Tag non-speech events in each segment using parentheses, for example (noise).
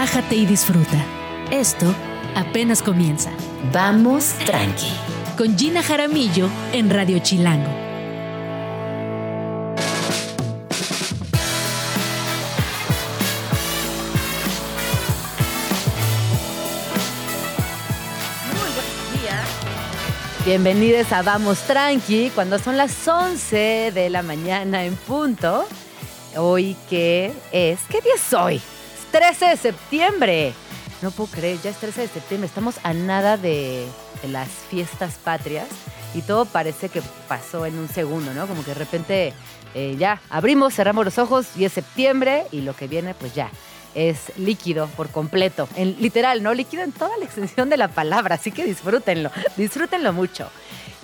relájate y disfruta. Esto apenas comienza. Vamos tranqui. Con Gina Jaramillo en Radio Chilango. Muy buenos días. Bienvenidos a Vamos Tranqui, cuando son las 11 de la mañana en punto. Hoy que es, ¿qué día es hoy? Es 13 de septiembre. No puedo creer, ya es 13 de septiembre. Estamos a nada de, de las fiestas patrias y todo parece que pasó en un segundo, ¿no? Como que de repente eh, ya abrimos, cerramos los ojos y es septiembre y lo que viene pues ya es líquido por completo. En, literal, ¿no? Líquido en toda la extensión de la palabra, así que disfrútenlo, disfrútenlo mucho.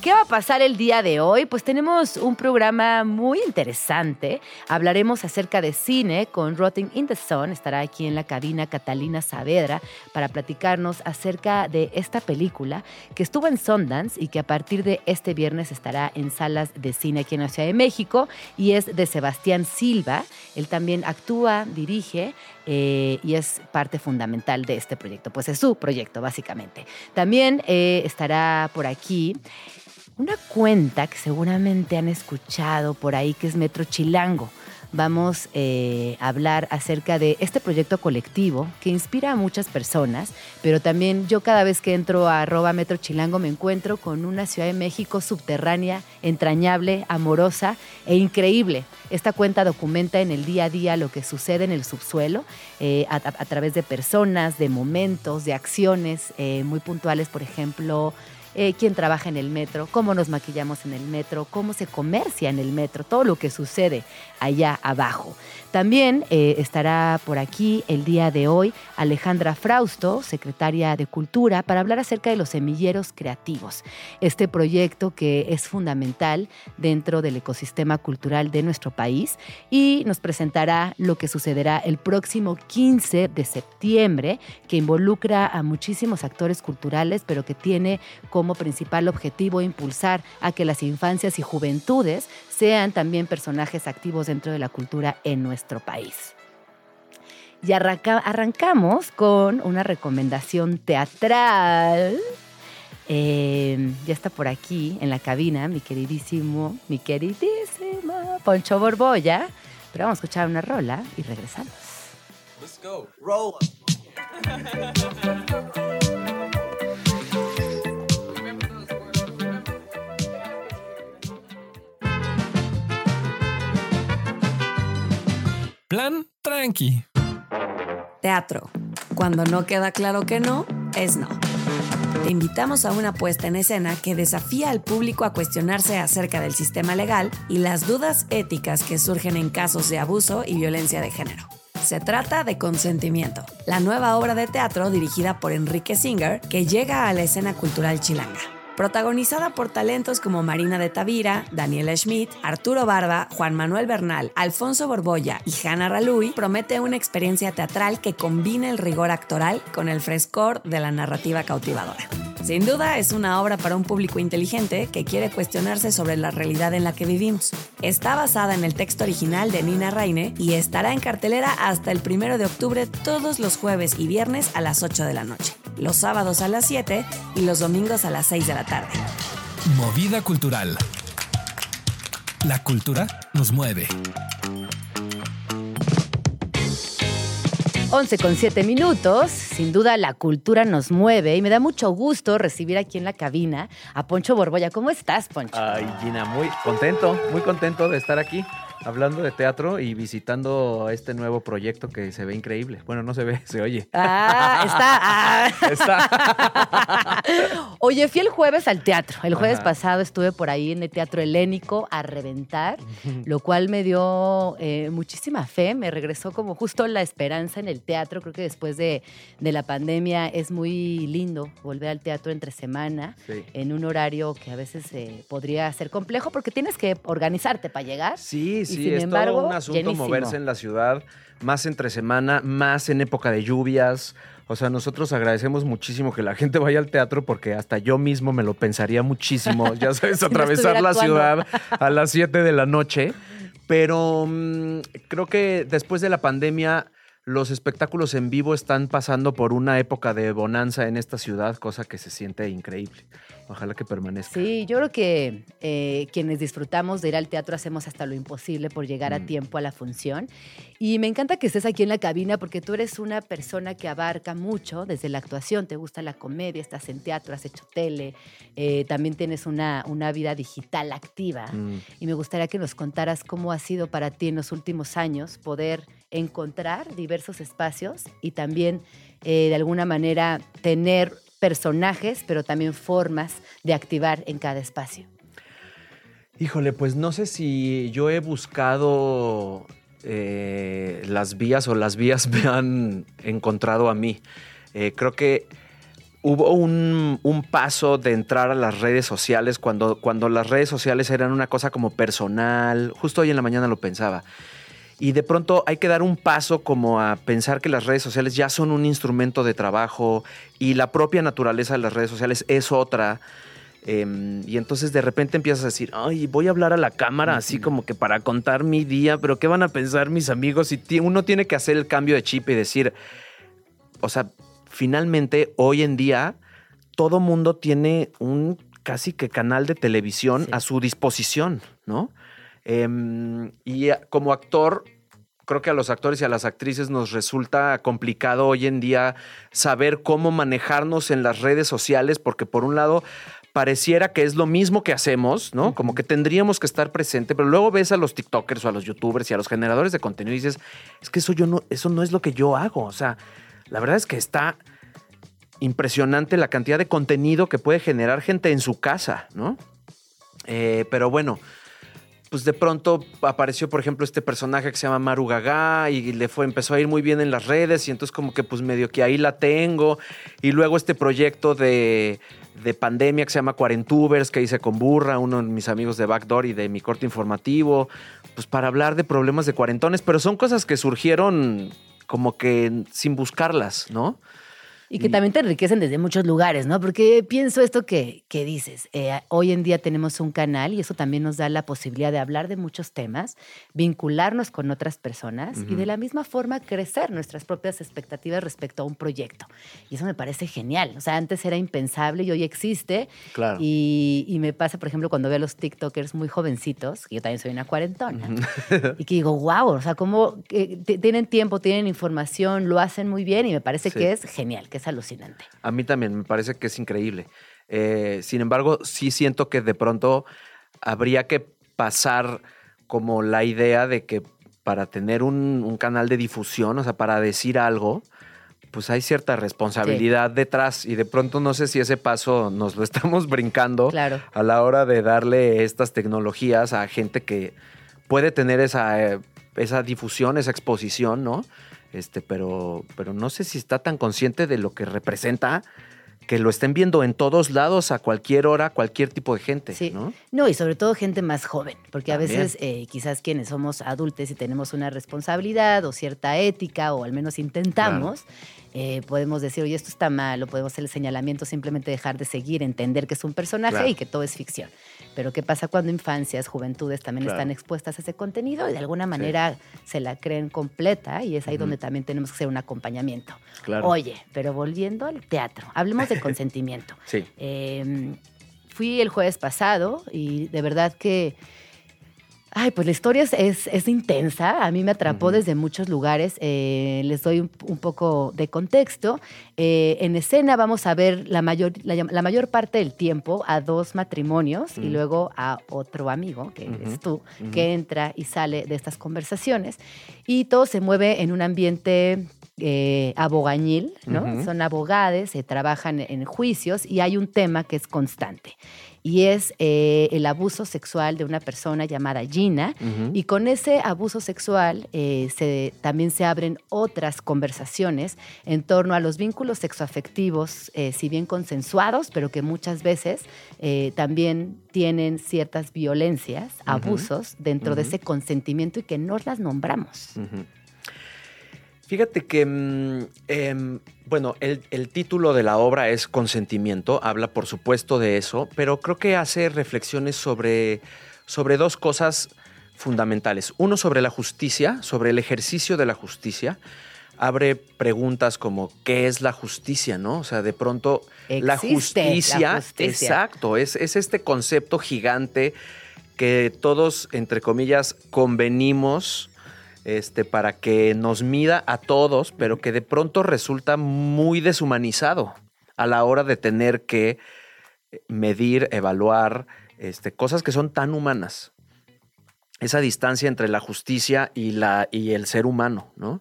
¿Qué va a pasar el día de hoy? Pues tenemos un programa muy interesante. Hablaremos acerca de cine con Rotting in the Sun. Estará aquí en la cabina Catalina Saavedra para platicarnos acerca de esta película que estuvo en Sundance y que a partir de este viernes estará en salas de cine aquí en la Ciudad de México y es de Sebastián Silva. Él también actúa, dirige eh, y es parte fundamental de este proyecto. Pues es su proyecto, básicamente. También eh, estará por aquí una cuenta que seguramente han escuchado por ahí, que es Metro Chilango. Vamos eh, a hablar acerca de este proyecto colectivo que inspira a muchas personas, pero también yo cada vez que entro a arroba Metro Chilango me encuentro con una Ciudad de México subterránea, entrañable, amorosa e increíble. Esta cuenta documenta en el día a día lo que sucede en el subsuelo eh, a, través de personas, de momentos, de acciones eh, muy puntuales, por ejemplo, eh, quién trabaja en el metro, cómo nos maquillamos en el metro, cómo se comercia en el metro, todo lo que sucede allá abajo. También eh, estará por aquí el día de hoy Alejandra Frausto, secretaria de Cultura, para hablar acerca de los semilleros creativos, este proyecto que es fundamental dentro del ecosistema cultural de nuestro país y nos presentará lo que sucederá el próximo 15 de septiembre, que involucra a muchísimos actores culturales, pero que tiene como principal objetivo impulsar a que las infancias y juventudes sean también personajes activos dentro de la cultura en nuestro país. Y arranca, arrancamos con una recomendación teatral. Eh, ya está por aquí en la cabina mi queridísimo, mi queridísimo Poncho Borbolla. Pero vamos a escuchar una rola y regresamos. Let's go. Roll. (laughs) Tranqui. Teatro. Cuando no queda claro que no, es no. Te invitamos a una puesta en escena que desafía al público a cuestionarse acerca del sistema legal y las dudas éticas que surgen en casos de abuso y violencia de género. Se trata de Consentimiento, la nueva obra de teatro dirigida por Enrique Singer que llega a la escena cultural chilanga protagonizada por talentos como Marina de Tavira, Daniela Schmidt, Arturo Barba, Juan Manuel Bernal, Alfonso Borbolla y Hanna Raluy, promete una experiencia teatral que combina el rigor actoral con el frescor de la narrativa cautivadora. Sin duda es una obra para un público inteligente que quiere cuestionarse sobre la realidad en la que vivimos. Está basada en el texto original de Nina Raine y estará en cartelera hasta el 1 de octubre todos los jueves y viernes a las 8 de la noche, los sábados a las 7 y los domingos a las 6 de la tarde. Movida cultural. La cultura nos mueve. 11 con 7 minutos. Sin duda la cultura nos mueve y me da mucho gusto recibir aquí en la cabina a Poncho Borbolla. ¿Cómo estás, Poncho? Ay, Gina, muy contento, muy contento de estar aquí hablando de teatro y visitando este nuevo proyecto que se ve increíble. Bueno, no se ve, (laughs) se oye. Ah, está. Ah. (laughs) Está. (laughs) Oye, fui el jueves al teatro. El jueves Ajá. pasado estuve por ahí en el Teatro Helénico a reventar, lo cual me dio eh, muchísima fe. Me regresó como justo la esperanza en el teatro. Creo que después de, de la pandemia es muy lindo volver al teatro entre semana Sí. en un horario que a veces eh, podría ser complejo porque tienes que organizarte para llegar. Sí, Y sí, sin es embargo, todo un asunto llenísimo. moverse en la ciudad, más entre semana, más en época de lluvias. O sea, nosotros agradecemos muchísimo que la gente vaya al teatro porque hasta yo mismo me lo pensaría muchísimo, (laughs) ya sabes, Si atravesar la actuando. ciudad a las 7 de la noche. (laughs) Pero mm, creo que después de la pandemia los espectáculos en vivo están pasando por una época de bonanza en esta ciudad, cosa que se siente increíble. Ojalá que permanezca. Sí, yo creo que eh, quienes disfrutamos de ir al teatro hacemos hasta lo imposible por llegar a Mm. tiempo a la función. Y me encanta que estés aquí en la cabina porque tú eres una persona que abarca mucho desde la actuación, te gusta la comedia, estás en teatro, has hecho tele, eh, también tienes una, una vida digital activa. Mm. Y me gustaría que nos contaras cómo ha sido para ti en los últimos años poder encontrar diversos espacios y también eh, de alguna manera tener personajes, pero también formas de activar en cada espacio. Híjole, pues no sé si yo he buscado eh, las vías o las vías (laughs) me han encontrado a mí. Eh, creo que hubo un, un paso de entrar a las redes sociales cuando, cuando las redes sociales eran una cosa como personal. Justo hoy en la mañana lo pensaba. Y de pronto hay que dar un paso como a pensar que las redes sociales ya son un instrumento de trabajo y la propia naturaleza de las redes sociales es otra. Em, y entonces de repente empiezas a decir, ay, voy a hablar a la cámara así como que para contar mi día, pero ¿qué van a pensar mis amigos? Y uno tiene que hacer el cambio de chip y decir, o sea, finalmente hoy en día todo mundo tiene un casi que canal de televisión Sí. a su disposición, ¿no? Em, y como actor, creo que a los actores y a las actrices nos resulta complicado hoy en día saber cómo manejarnos en las redes sociales, porque por un lado pareciera que es lo mismo que hacemos, ¿no? Como que tendríamos que estar presente, pero luego ves a los TikTokers o a los YouTubers y a los generadores de contenido y dices, es que eso yo no, eso no es lo que yo hago. O sea, la verdad es que está impresionante la cantidad de contenido que puede generar gente en su casa, ¿no? Eh, pero bueno, pues de pronto apareció, por ejemplo, este personaje que se llama Maru Gaga y le fue, empezó a ir muy bien en las redes y entonces como que pues medio que ahí la tengo. Y luego este proyecto de, de pandemia que se llama Cuarentubers que hice con Burra, uno de mis amigos de Backdoor y de mi corte informativo, pues para hablar de problemas de cuarentones, pero son cosas que surgieron como que sin buscarlas, ¿no? Y que Y- también te enriquecen desde muchos lugares, ¿no? Porque pienso esto que, que dices, eh, hoy en día tenemos un canal y eso también nos da la posibilidad de hablar de muchos temas, vincularnos con otras personas y Ujú. de la misma forma crecer nuestras propias expectativas respecto a un proyecto. Y eso me parece genial. O sea, antes era impensable y hoy existe. Claro. Y, y me pasa, por ejemplo, cuando veo a los TikTokers muy jovencitos, que yo también soy una cuarentona, y que digo, wow, o sea, cómo eh, tienen tiempo, tienen información, lo hacen muy bien y me parece Sí. que es genial, que es alucinante. A mí también me parece que es increíble. Eh, sin embargo, sí siento que de pronto habría que pasar como la idea de que para tener un, un canal de difusión, o sea, para decir algo, pues hay cierta responsabilidad detrás y de pronto no sé si ese paso nos lo (laughs) estamos brincando Claro. a la hora de darle estas tecnologías a gente que puede tener esa, eh, esa difusión, esa exposición, ¿no? Este, pero, pero no sé si está tan consciente de lo que representa que lo estén viendo en todos lados, a cualquier hora, cualquier tipo de gente, Sí. ¿no? No, y sobre todo gente más joven, porque a veces eh, quizás quienes somos adultos y tenemos una responsabilidad o cierta ética, o al menos intentamos, eh, podemos decir, oye, esto está mal, o podemos hacer el señalamiento, simplemente dejar de seguir, entender que es un personaje Claro. y que todo es ficción. Pero ¿qué pasa cuando infancias, juventudes también Claro. están expuestas a ese contenido y de alguna manera se la creen completa y es ahí donde también tenemos que hacer un acompañamiento? Claro. Oye, pero volviendo al teatro, hablemos de (laughs) consentimiento. Sí. Eh, fui el jueves pasado y de verdad que, ay, pues la historia es, es- es intensa. A mí me atrapó Ujú. desde muchos lugares. Eh, les doy un, un poco de contexto. Eh, en escena vamos a ver la mayor, la, la mayor parte del tiempo a dos matrimonios y Ujú. luego a otro amigo, que Ujú. eres tú, Ujú. que entra y sale de estas conversaciones. Y todo se mueve en un ambiente eh, abogañil, ¿no? Son abogados, se trabajan en juicios y hay un tema que es constante. Y es eh, el abuso sexual de una persona llamada Gina. Y con ese abuso sexual eh, se, también se abren otras conversaciones en torno a los vínculos sexoafectivos, eh, si bien consensuados, pero que muchas veces eh, también tienen ciertas violencias, abusos dentro de ese consentimiento y que no las nombramos. Fíjate que, mm, em, bueno, el, el título de la obra es Consentimiento, habla por supuesto de eso, pero creo que hace reflexiones sobre, sobre dos cosas fundamentales. Uno sobre la justicia, sobre el ejercicio de la justicia, abre preguntas como ¿qué es la justicia? ¿No? O sea, de pronto la justicia, la justicia. exacto, es, es este concepto gigante que todos, entre comillas, convenimos este, para que nos mida a todos, pero que de pronto resulta muy deshumanizado a la hora de tener que medir, evaluar este, cosas que son tan humanas. Esa distancia entre la justicia y, la, y el ser humano, ¿no?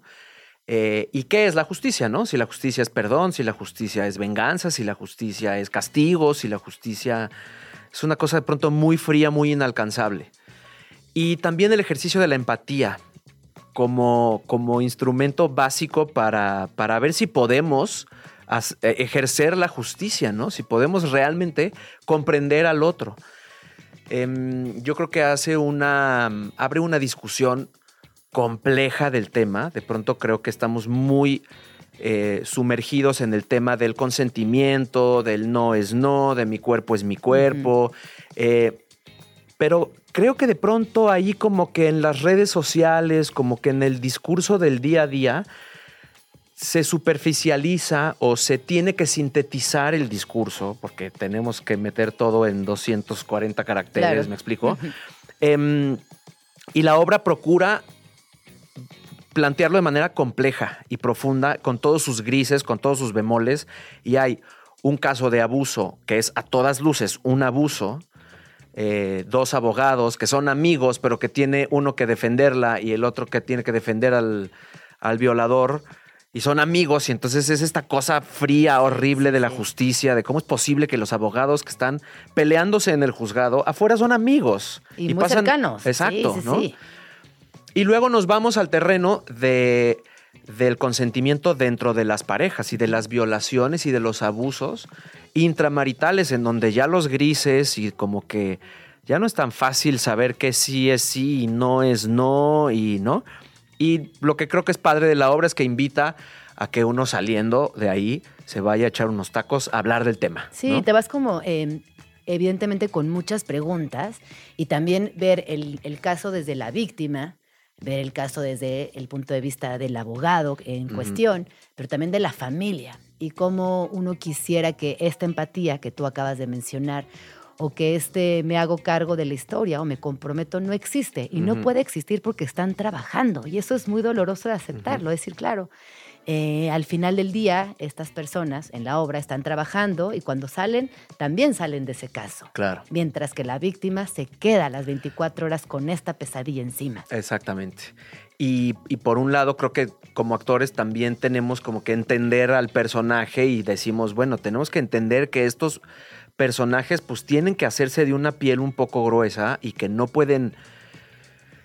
Eh, ¿Y qué es la justicia, no? Si la justicia es perdón, si la justicia es venganza, si la justicia es castigo, si la justicia es una cosa de pronto muy fría, muy inalcanzable. Y también el ejercicio de la empatía como, como instrumento básico para, para ver si podemos eh, ejercer la justicia, ¿no? Si podemos realmente comprender al otro. Em, yo creo que hace una. abre una discusión compleja del tema. De pronto creo que estamos muy eh, sumergidos en el tema del consentimiento, del no es no, de mi cuerpo es mi cuerpo. Eh, pero creo que de pronto ahí como que en las redes sociales, como que en el discurso del día a día, se superficializa o se tiene que sintetizar el discurso, porque tenemos que meter todo en 240 caracteres, Claro. ¿me explico? Em, y la obra procura plantearlo de manera compleja y profunda, con todos sus grises, con todos sus bemoles, y hay un caso de abuso que es a todas luces un abuso, eh, dos abogados que son amigos, pero que tiene uno que defenderla y el otro que tiene que defender al, al violador. Y son amigos, y entonces es esta cosa fría, horrible de la justicia, de cómo es posible que los abogados que están peleándose en el juzgado afuera son amigos. Y, muy cercanos. Exacto, Sí, sí, ¿no? sí. Y luego nos vamos al terreno de, del consentimiento dentro de las parejas y de las violaciones y de los abusos intramaritales, en donde ya los grises y como que ya no es tan fácil saber qué sí es sí y no es no y no. Y lo que creo que es padre de la obra es que invita a que uno saliendo de ahí se vaya a echar unos tacos a hablar del tema. Sí, ¿no? te vas como, eh, evidentemente, con muchas preguntas y también ver el, el caso desde la víctima, ver el caso desde el punto de vista del abogado en cuestión, pero también de la familia y cómo uno quisiera que esta empatía que tú acabas de mencionar o que este me hago cargo de la historia o me comprometo no existe y no puede existir porque están trabajando y eso es muy doloroso de aceptarlo, decir, claro, eh, al final del día, estas personas en la obra están trabajando y cuando salen, también salen de ese caso. Claro. Mientras que la víctima se queda las 24 horas con esta pesadilla encima. Exactamente. Y, y por un lado, creo que como actores también tenemos como que entender al personaje y decimos, bueno, tenemos que entender que estos personajes pues tienen que hacerse de una piel un poco gruesa y que no pueden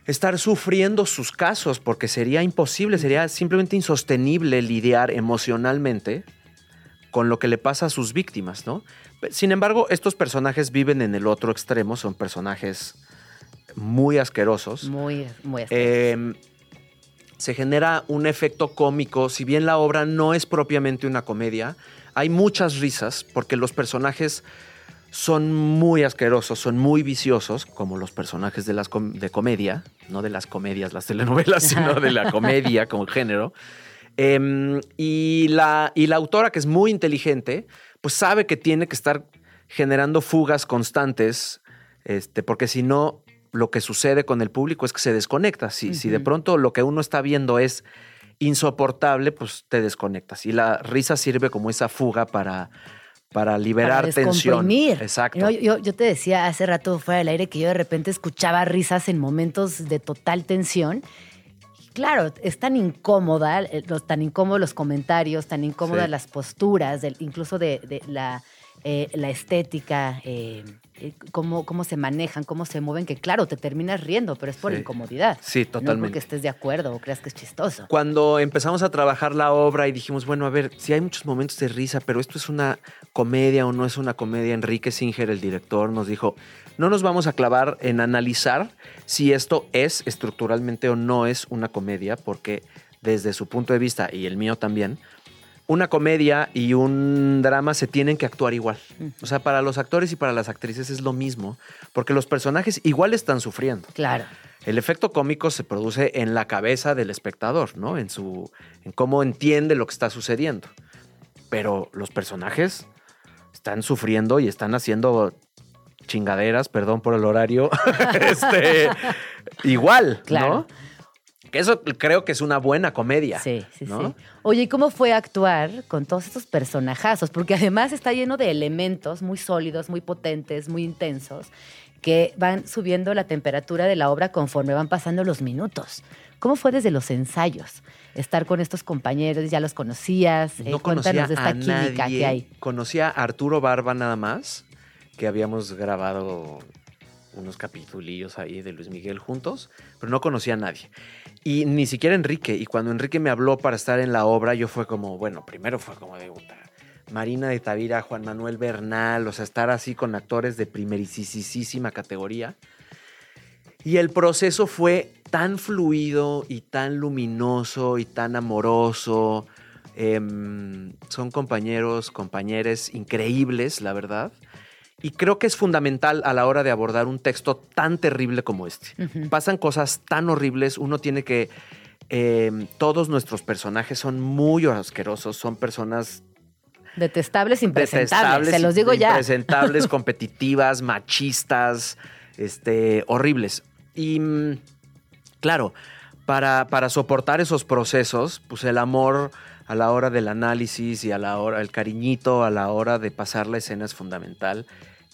estar sufriendo sus casos porque sería imposible, sería simplemente insostenible lidiar emocionalmente con lo que le pasa a sus víctimas, ¿no? Sin embargo, estos personajes viven en el otro extremo, son personajes muy asquerosos. Muy, muy Eh, se genera un efecto cómico. Si bien la obra no es propiamente una comedia, hay muchas risas porque los personajes son muy asquerosos, son muy viciosos, como los personajes de las com- de comedia, no de las comedias, las telenovelas, sino de la comedia como género. Em, y, la, y la autora, que es muy inteligente, pues sabe que tiene que estar generando fugas constantes, este, porque si no, lo que sucede con el público es que se desconecta. Si, si de pronto lo que uno está viendo es insoportable, pues te desconectas. Y la risa sirve como esa fuga para, para liberar para tensión. Exacto. No, yo, yo te decía hace rato fuera del aire que yo de repente escuchaba risas en momentos de total tensión. Y Claro, es tan incómoda, eh, los, tan incómodos los comentarios, tan incómodas Sí. las posturas, del- incluso de, de la, eh, la estética, eh, cómo, cómo se manejan, cómo se mueven, que claro, te terminas riendo, pero es por Sí. incomodidad. Sí, No porque totalmente. estés de acuerdo o creas que es chistoso. Cuando empezamos a trabajar la obra y dijimos, bueno, a ver, si hay muchos momentos de risa, pero esto es una comedia o no es una comedia, Enrique Singer, el director, nos dijo, no nos vamos a clavar en analizar si esto es estructuralmente o no es una comedia, porque desde su punto de vista y el mío también, una comedia y un drama se tienen que actuar igual. O sea, para los actores y para las actrices es lo mismo, porque los personajes igual están sufriendo. Claro. El efecto cómico se produce en la cabeza del espectador, ¿no? En su en cómo entiende lo que está sucediendo. Pero los personajes están sufriendo y están haciendo chingaderas, perdón por el horario, (laughs) este, igual, Claro. ¿no? Que eso creo que es una buena comedia. Sí, sí, ¿no? sí. Oye, ¿y cómo fue actuar con todos estos personajazos? Porque además está lleno de elementos muy sólidos, muy potentes, muy intensos, que van subiendo la temperatura de la obra conforme van pasando los minutos. ¿Cómo fue desde los ensayos estar con estos compañeros? ¿Ya los conocías? Eh, No conocía cuéntanos de esta a química nadie. que hay. Conocía a Arturo Barba nada más, que habíamos grabado unos capitulillos ahí de Luis Miguel juntos, pero no conocía a nadie. Y ni siquiera Enrique. Y cuando Enrique me habló para estar en la obra, yo fue como, bueno, primero fue como de puta, Marina de Tavira, Juan Manuel Bernal, o sea, estar así con actores de primerísima categoría. Y el proceso fue tan fluido y tan luminoso y tan amoroso. Em, son compañeros, compañeres increíbles, la verdad. Y creo que es fundamental a la hora de abordar un texto tan terrible como este. Pasan cosas tan horribles, uno tiene que... em, todos nuestros personajes son muy asquerosos, son personas Detestables, impresentables, detestables, se los digo ya. Impresentables, (laughs) competitivas, machistas, este, horribles. Y mm, claro, para, para soportar esos procesos, pues el amor a la hora del análisis y a la hora, el cariñito a la hora de pasar la escena es fundamental.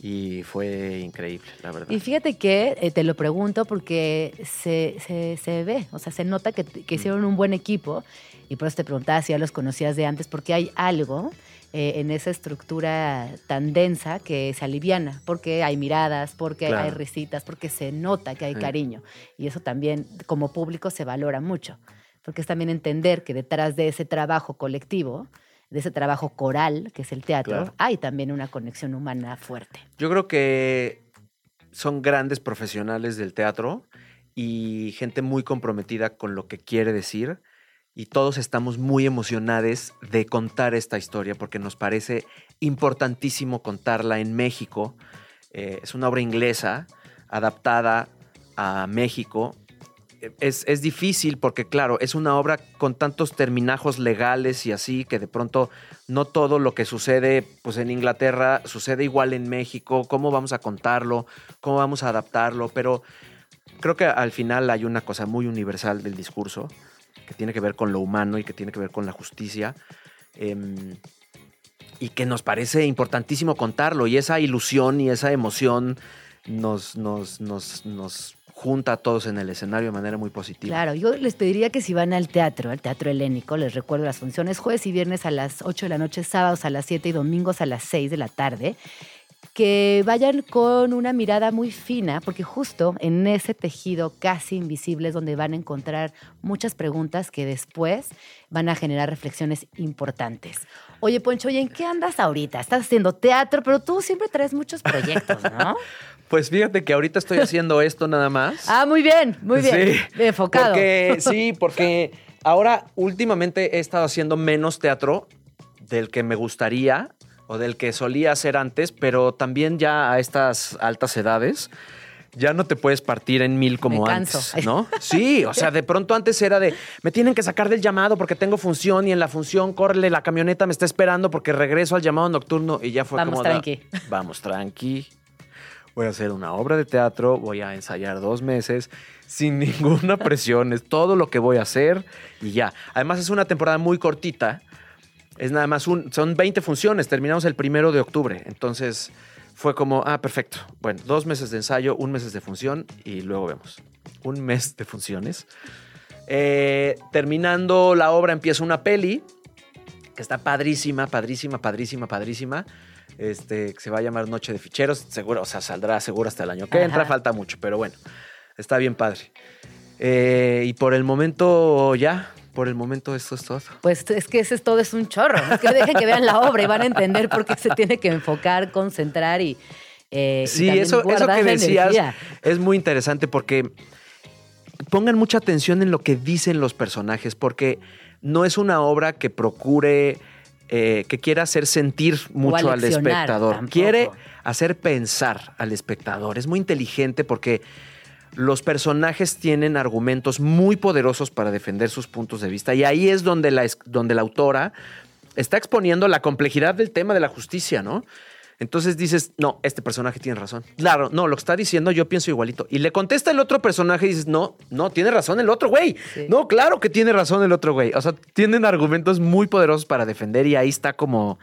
Y fue increíble, la verdad. Y fíjate que eh, te lo pregunto porque se, se- se ve, o sea, se nota que, Mm. que hicieron un buen equipo y por eso te preguntaba si ya los conocías de antes, porque hay algo eh, en esa estructura tan densa que se aliviana, porque hay miradas, porque Claro. hay risitas, porque se nota que hay Sí. cariño. Y eso también como público se valora mucho, porque es también entender que detrás de ese trabajo colectivo, de ese trabajo coral, que es el teatro, Claro. hay también una conexión humana fuerte. Yo creo que son grandes profesionales del teatro y gente muy comprometida con lo que quiere decir. Y todos estamos muy emocionados de contar esta historia porque nos parece importantísimo contarla en México. Eh, es una obra inglesa adaptada a México. Es, es difícil porque, claro, es una obra con tantos terminajos legales y así que de pronto no todo lo que sucede pues, en Inglaterra sucede igual en México. ¿Cómo vamos a contarlo? ¿Cómo vamos a adaptarlo? Pero creo que al final hay una cosa muy universal del discurso que tiene que ver con lo humano y que tiene que ver con la justicia. em, y que nos parece importantísimo contarlo. Y esa ilusión y esa emoción nos, nos, nos junta a todos en el escenario de manera muy positiva. Claro, yo les pediría que si van al teatro, al teatro helénico, les recuerdo las funciones jueves y viernes a las 8 de la noche, sábados a las 7 y domingos a las 6 de la tarde, que vayan con una mirada muy fina, porque justo en ese tejido casi invisible es donde van a encontrar muchas preguntas que después van a generar reflexiones importantes. Oye, Poncho, ¿y en qué andas ahorita? Estás haciendo teatro, pero tú siempre traes muchos proyectos, ¿no? (laughs) Pues fíjate que ahorita estoy haciendo (laughs) esto nada más. ah, muy bien, muy bien. Sí, Enfocado. Porque, (laughs) sí, porque ahora últimamente he estado haciendo menos teatro del que me gustaría o del que solía hacer antes, pero también ya a estas altas edades ya no te puedes partir en mil como Me canso. antes, ¿no? Sí, o sea, de pronto antes era de, me tienen que sacar del llamado porque tengo función y en la función, córrele, la camioneta me está esperando porque regreso al llamado nocturno y ya fue Vamos como... de, tranqui. Vamos tranqui. Voy a hacer una obra de teatro, voy a ensayar dos meses sin (laughs) ninguna presión, es todo lo que voy a hacer y ya. Además es una temporada muy cortita, es nada más un, son 20 funciones, terminamos el primero de octubre, entonces fue como, ah, perfecto, bueno, dos meses de ensayo, un mes de función y luego vemos. Un mes de funciones. Eh, terminando la obra empieza una peli que está padrísima, padrísima, padrísima, padrísima. Este, que se va a llamar Noche de Ficheros. Seguro, o sea, saldrá seguro hasta el año que entra. Falta mucho, pero bueno, está bien padre. Eh, y por el momento, ya, por el momento esto es todo. Pues es que ese es todo, es un chorro. Es que dejen que vean la obra y van a entender por qué se tiene que enfocar, concentrar y. eh, Sí, eso, eso que decías energía. es muy interesante porque pongan mucha atención en lo que dicen los personajes, porque no es una obra que procure eh, que quiere hacer sentir mucho al espectador. tampoco. Quiere hacer pensar al espectador. Es muy inteligente porque los personajes tienen argumentos muy poderosos para defender sus puntos de vista. Y ahí es donde la, es- donde la autora está exponiendo la complejidad del tema de la justicia, ¿no? Entonces dices, no, este personaje tiene razón. Claro, no, lo que está diciendo yo pienso igualito. Y le contesta el otro personaje y dices, no, no, tiene razón el otro güey. Sí. No, claro que tiene razón el otro güey. O sea, tienen argumentos muy poderosos para defender y ahí está como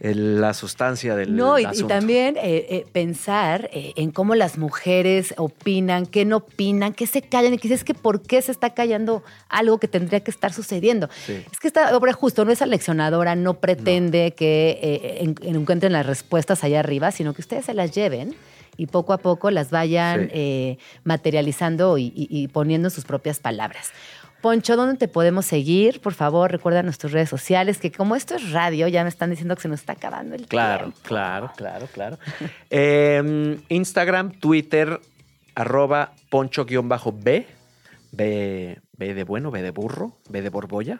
el- la sustancia del No, y, también eh, eh, pensar eh, en cómo las mujeres opinan, qué no opinan, qué se callan, y es que por qué se está callando algo que tendría que estar sucediendo. Sí. Es que esta obra justo no es aleccionadora, no pretende que en- en- encuentren las respuestas allá arriba, sino que ustedes se las lleven y poco a poco las vayan Sí. materializando y, y- y poniendo en sus propias palabras. Poncho, ¿dónde te podemos seguir? Por favor, recuerda nuestras redes sociales, que como esto es radio, ya me están diciendo que se nos está acabando el Claro, tiempo. claro, claro, claro. (laughs) Eh, Instagram, Twitter, arroba poncho-b, B, B de bueno, B de burro, B de borbolla.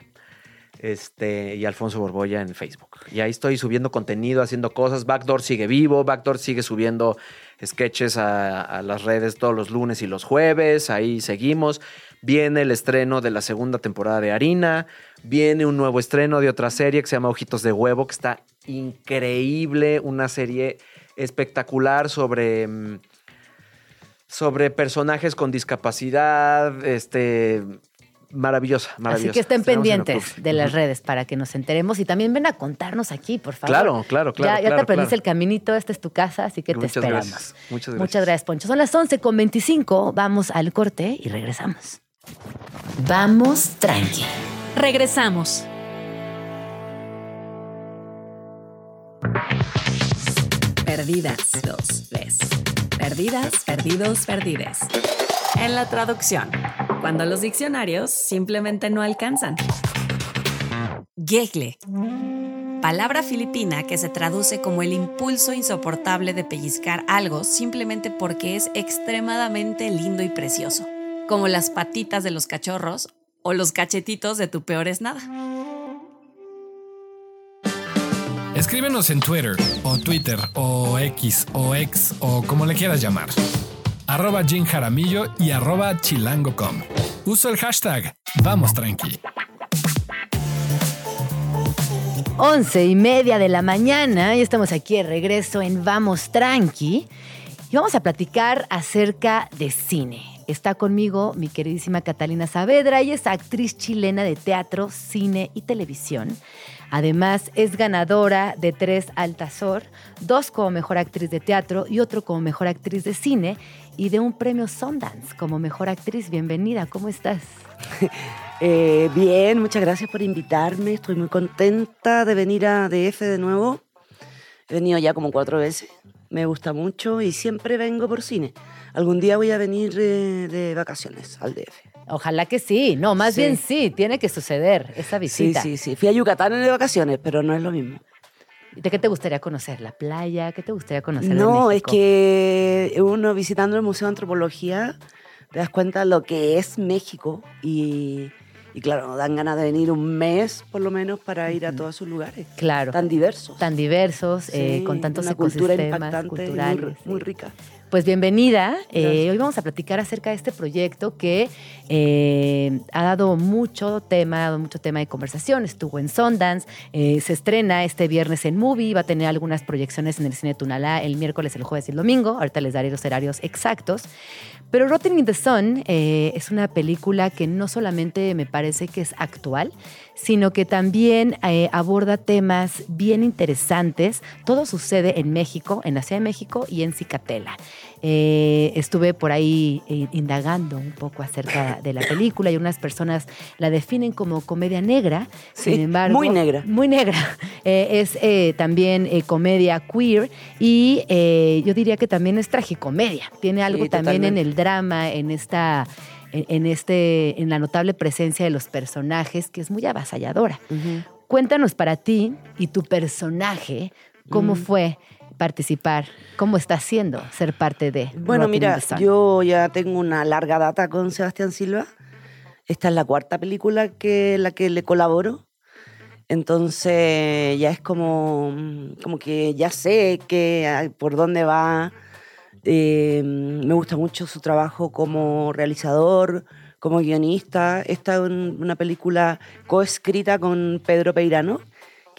Este, y Alfonso Borbolla en Facebook. Y ahí estoy subiendo contenido, haciendo cosas. Backdoor sigue vivo, Backdoor sigue subiendo sketches a, a las redes todos los lunes y los jueves. Ahí seguimos. Viene el estreno de la segunda temporada de Harina. Viene un nuevo estreno de otra serie que se llama Ojitos de Huevo, que está increíble. Una serie espectacular sobre. mm, Sobre personajes con discapacidad. Este. Maravillosa, maravillosa. Así que estén pendientes de las redes para que nos enteremos y también ven a contarnos aquí, por favor. Claro, claro, claro, Ya, ya claro, te aprendiste claro. el caminito, esta es tu casa, así que te esperamos. gracias, muchas gracias. Muchas gracias, Poncho. Son las 11 con 25, vamos al corte y regresamos. Vamos tranqui. Regresamos. Perdidas, dos, ves. Perdidas, perdidos, perdides. En la traducción, cuando los diccionarios simplemente no alcanzan. Gegle. Palabra filipina que se traduce como el impulso insoportable de pellizcar algo simplemente porque es extremadamente lindo y precioso, como las patitas de los cachorros o los cachetitos de tu peor es nada. Escríbenos en Twitter o Twitter o X o X o como le quieras llamar. Arroba Jim Jaramillo y arroba chilango.com. Uso el hashtag Vamos Tranqui. 11 y media de la mañana y estamos aquí de regreso en Vamos Tranqui y vamos a platicar acerca de cine. Está conmigo mi queridísima Catalina Saavedra, ella es actriz chilena de teatro, cine y televisión. Además, es ganadora de tres Altazor, dos como mejor actriz de teatro y otro como mejor actriz de cine y de un premio Sundance como mejor actriz. Bienvenida, ¿cómo estás? (laughs) Eh, bien, muchas gracias por invitarme. Estoy muy contenta de venir a DF de nuevo. He venido ya como cuatro veces. Me gusta mucho y siempre vengo por cine. Algún día voy a venir eh, de vacaciones al DF. Ojalá que sí, no, más Sí. bien sí, tiene que suceder esa Sí, visita. sí, sí. Fui a Yucatán de vacaciones, pero no es lo mismo. ¿De qué te gustaría conocer? ¿La playa? ¿Qué te gustaría conocer? de No, es que uno visitando el Museo de Antropología te das cuenta de lo que es México y, y claro, dan ganas de venir un mes por lo menos para ir a todos sus lugares Claro. tan diversos. Tan diversos, eh, con tantos una cultura ecosistemas impactante, culturales. muy, muy rica. Pues bienvenida. Eh, hoy vamos a platicar acerca de este proyecto que eh, ha dado mucho tema, ha dado mucho tema de conversación. Estuvo en Sundance, se estrena este viernes en Movie, va a tener algunas proyecciones en el cine Tunalá el miércoles, el jueves y el domingo. Ahorita les daré los horarios exactos. Pero Rotten in the Sun eh, es una película que no solamente me parece que es actual, sino que también eh, aborda temas bien interesantes. Todo sucede en México, en la Ciudad de México y en Cicatela. Eh, estuve por ahí eh, indagando un poco acerca de la película y unas personas la definen como comedia negra. Sí, sin embargo, muy negra. Muy negra. (laughs) Eh, es eh, también comedia queer y yo diría que también es tragicomedia. Tiene algo Sí, también en el drama, en esta en, este en la notable presencia de los personajes que es muy avasalladora. Cuéntanos para ti y tu personaje cómo fue participar, cómo está haciendo ser parte de Bueno, mira, yo ya tengo una larga data con Sebastián Silva. Esta es la cuarta película que la que le colaboro. Entonces ya es como, como que ya sé que, por dónde va. Eh, me gusta mucho su trabajo como realizador, como guionista. Esta es una película coescrita con Pedro Peirano,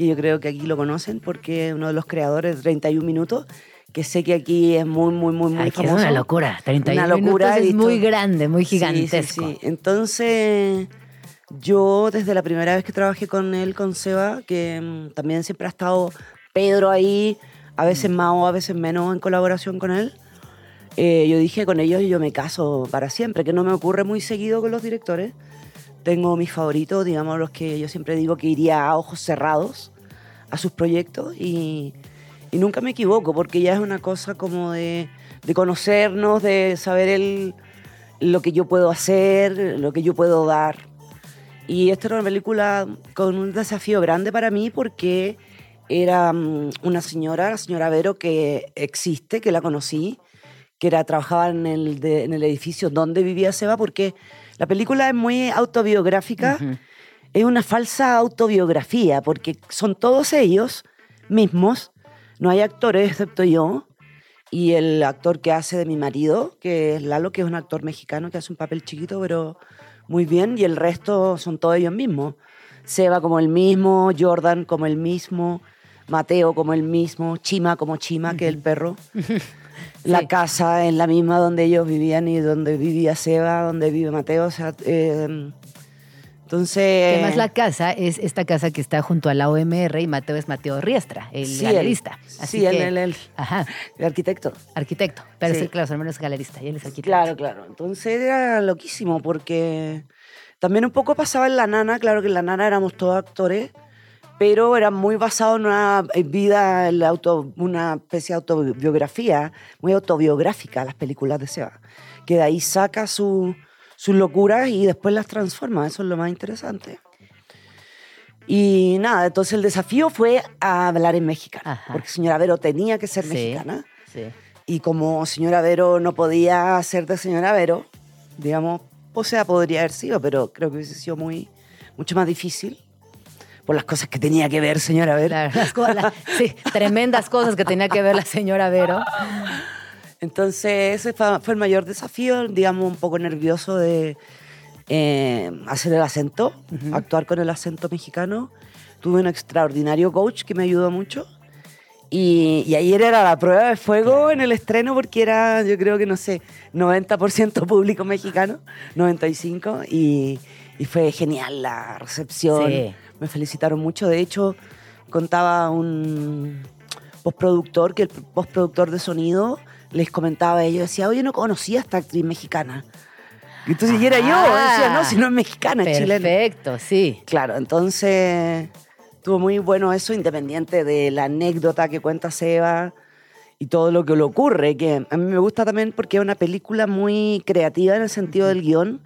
que yo creo que aquí lo conocen porque es uno de los creadores de 31 Minutos, que sé que aquí es muy, muy, muy, muy Ay, que es famoso. una locura. 31 Una locura minutos es muy grande, muy Sí, sí, gigantesco. sí. Entonces, yo desde la primera vez que trabajé con él, con Seba, que mm, también siempre ha estado Pedro ahí, a veces más o a veces menos en colaboración con él, eh, yo dije con ellos yo me caso para siempre, que no me ocurre muy seguido con los directores. Tengo mis favoritos, digamos, los que yo siempre digo que iría a ojos cerrados a sus proyectos y, nunca me equivoco porque ya es una cosa como de, de conocernos, de saber el, lo que yo puedo hacer, lo que yo puedo dar. Y esta era una película con un desafío grande para mí porque era mm, una señora, la señora Vero, que existe, que la conocí, que era, trabajaba en el, en el edificio donde vivía Seba, porque la película es muy autobiográfica, es una falsa autobiografía, porque son todos ellos mismos, no hay actores excepto yo, y el actor que hace de mi marido, que es Lalo, que es un actor mexicano que hace un papel chiquito, pero muy bien, y el resto son todos ellos mismos. Seba como el mismo, Jordan como el mismo, Mateo como el mismo, Chima como Chima, que es el perro. (laughs) La Sí. casa en la misma donde ellos vivían y donde vivía Seba, donde vive Mateo. O sea, eh, entonces... Además, la casa es esta casa que está junto a la OMR y Mateo es Mateo Riestra, el Sí, él. galerista. Así Sí, que- él, él. Ajá, el arquitecto. arquitecto. Pero Sí. sí. claro, su hermano es galerista y él es arquitecto. Claro, claro. Entonces era loquísimo porque también un poco pasaba en La Nana, claro que en La Nana éramos todos actores, pero era muy basado en una vida, en la auto, una especie de autobiografía, muy autobiográfica las películas de Seba, que de ahí saca su- sus locuras y después las transforma, eso es lo más interesante. Y nada, entonces el desafío fue a hablar en mexicano, Ajá. porque señora Vero tenía que ser Sí. mexicana. Sí. Y como señora Vero no podía ser de señora Vero, digamos, o sea, podría haber sido, pero creo que hubiese sido muy, mucho más difícil por las cosas que tenía que ver señora Vero. Las la- sí, tremendas cosas que tenía que ver la señora Vero. Entonces ese fue, fue el mayor desafío, digamos, un poco nervioso de eh, hacer el acento, actuar con el acento mexicano. Tuve un extraordinario coach que me ayudó mucho. Y, y ayer era la prueba de fuego en el estreno porque era, yo creo que, no sé, 90% público mexicano, 95%, y, y fue genial la recepción. Sí. Me felicitaron mucho. De hecho, contaba un postproductor, que el postproductor de sonido les comentaba a ellos, decía, oye, no conocía a esta actriz mexicana. Y entonces y era yo, decía, no, si no es mexicana, es chilena. Perfecto, sí. Claro, entonces estuvo muy bueno eso, independiente de la anécdota que cuenta Seba y todo lo que le ocurre, que a mí me gusta también porque es una película muy creativa en el sentido del guion,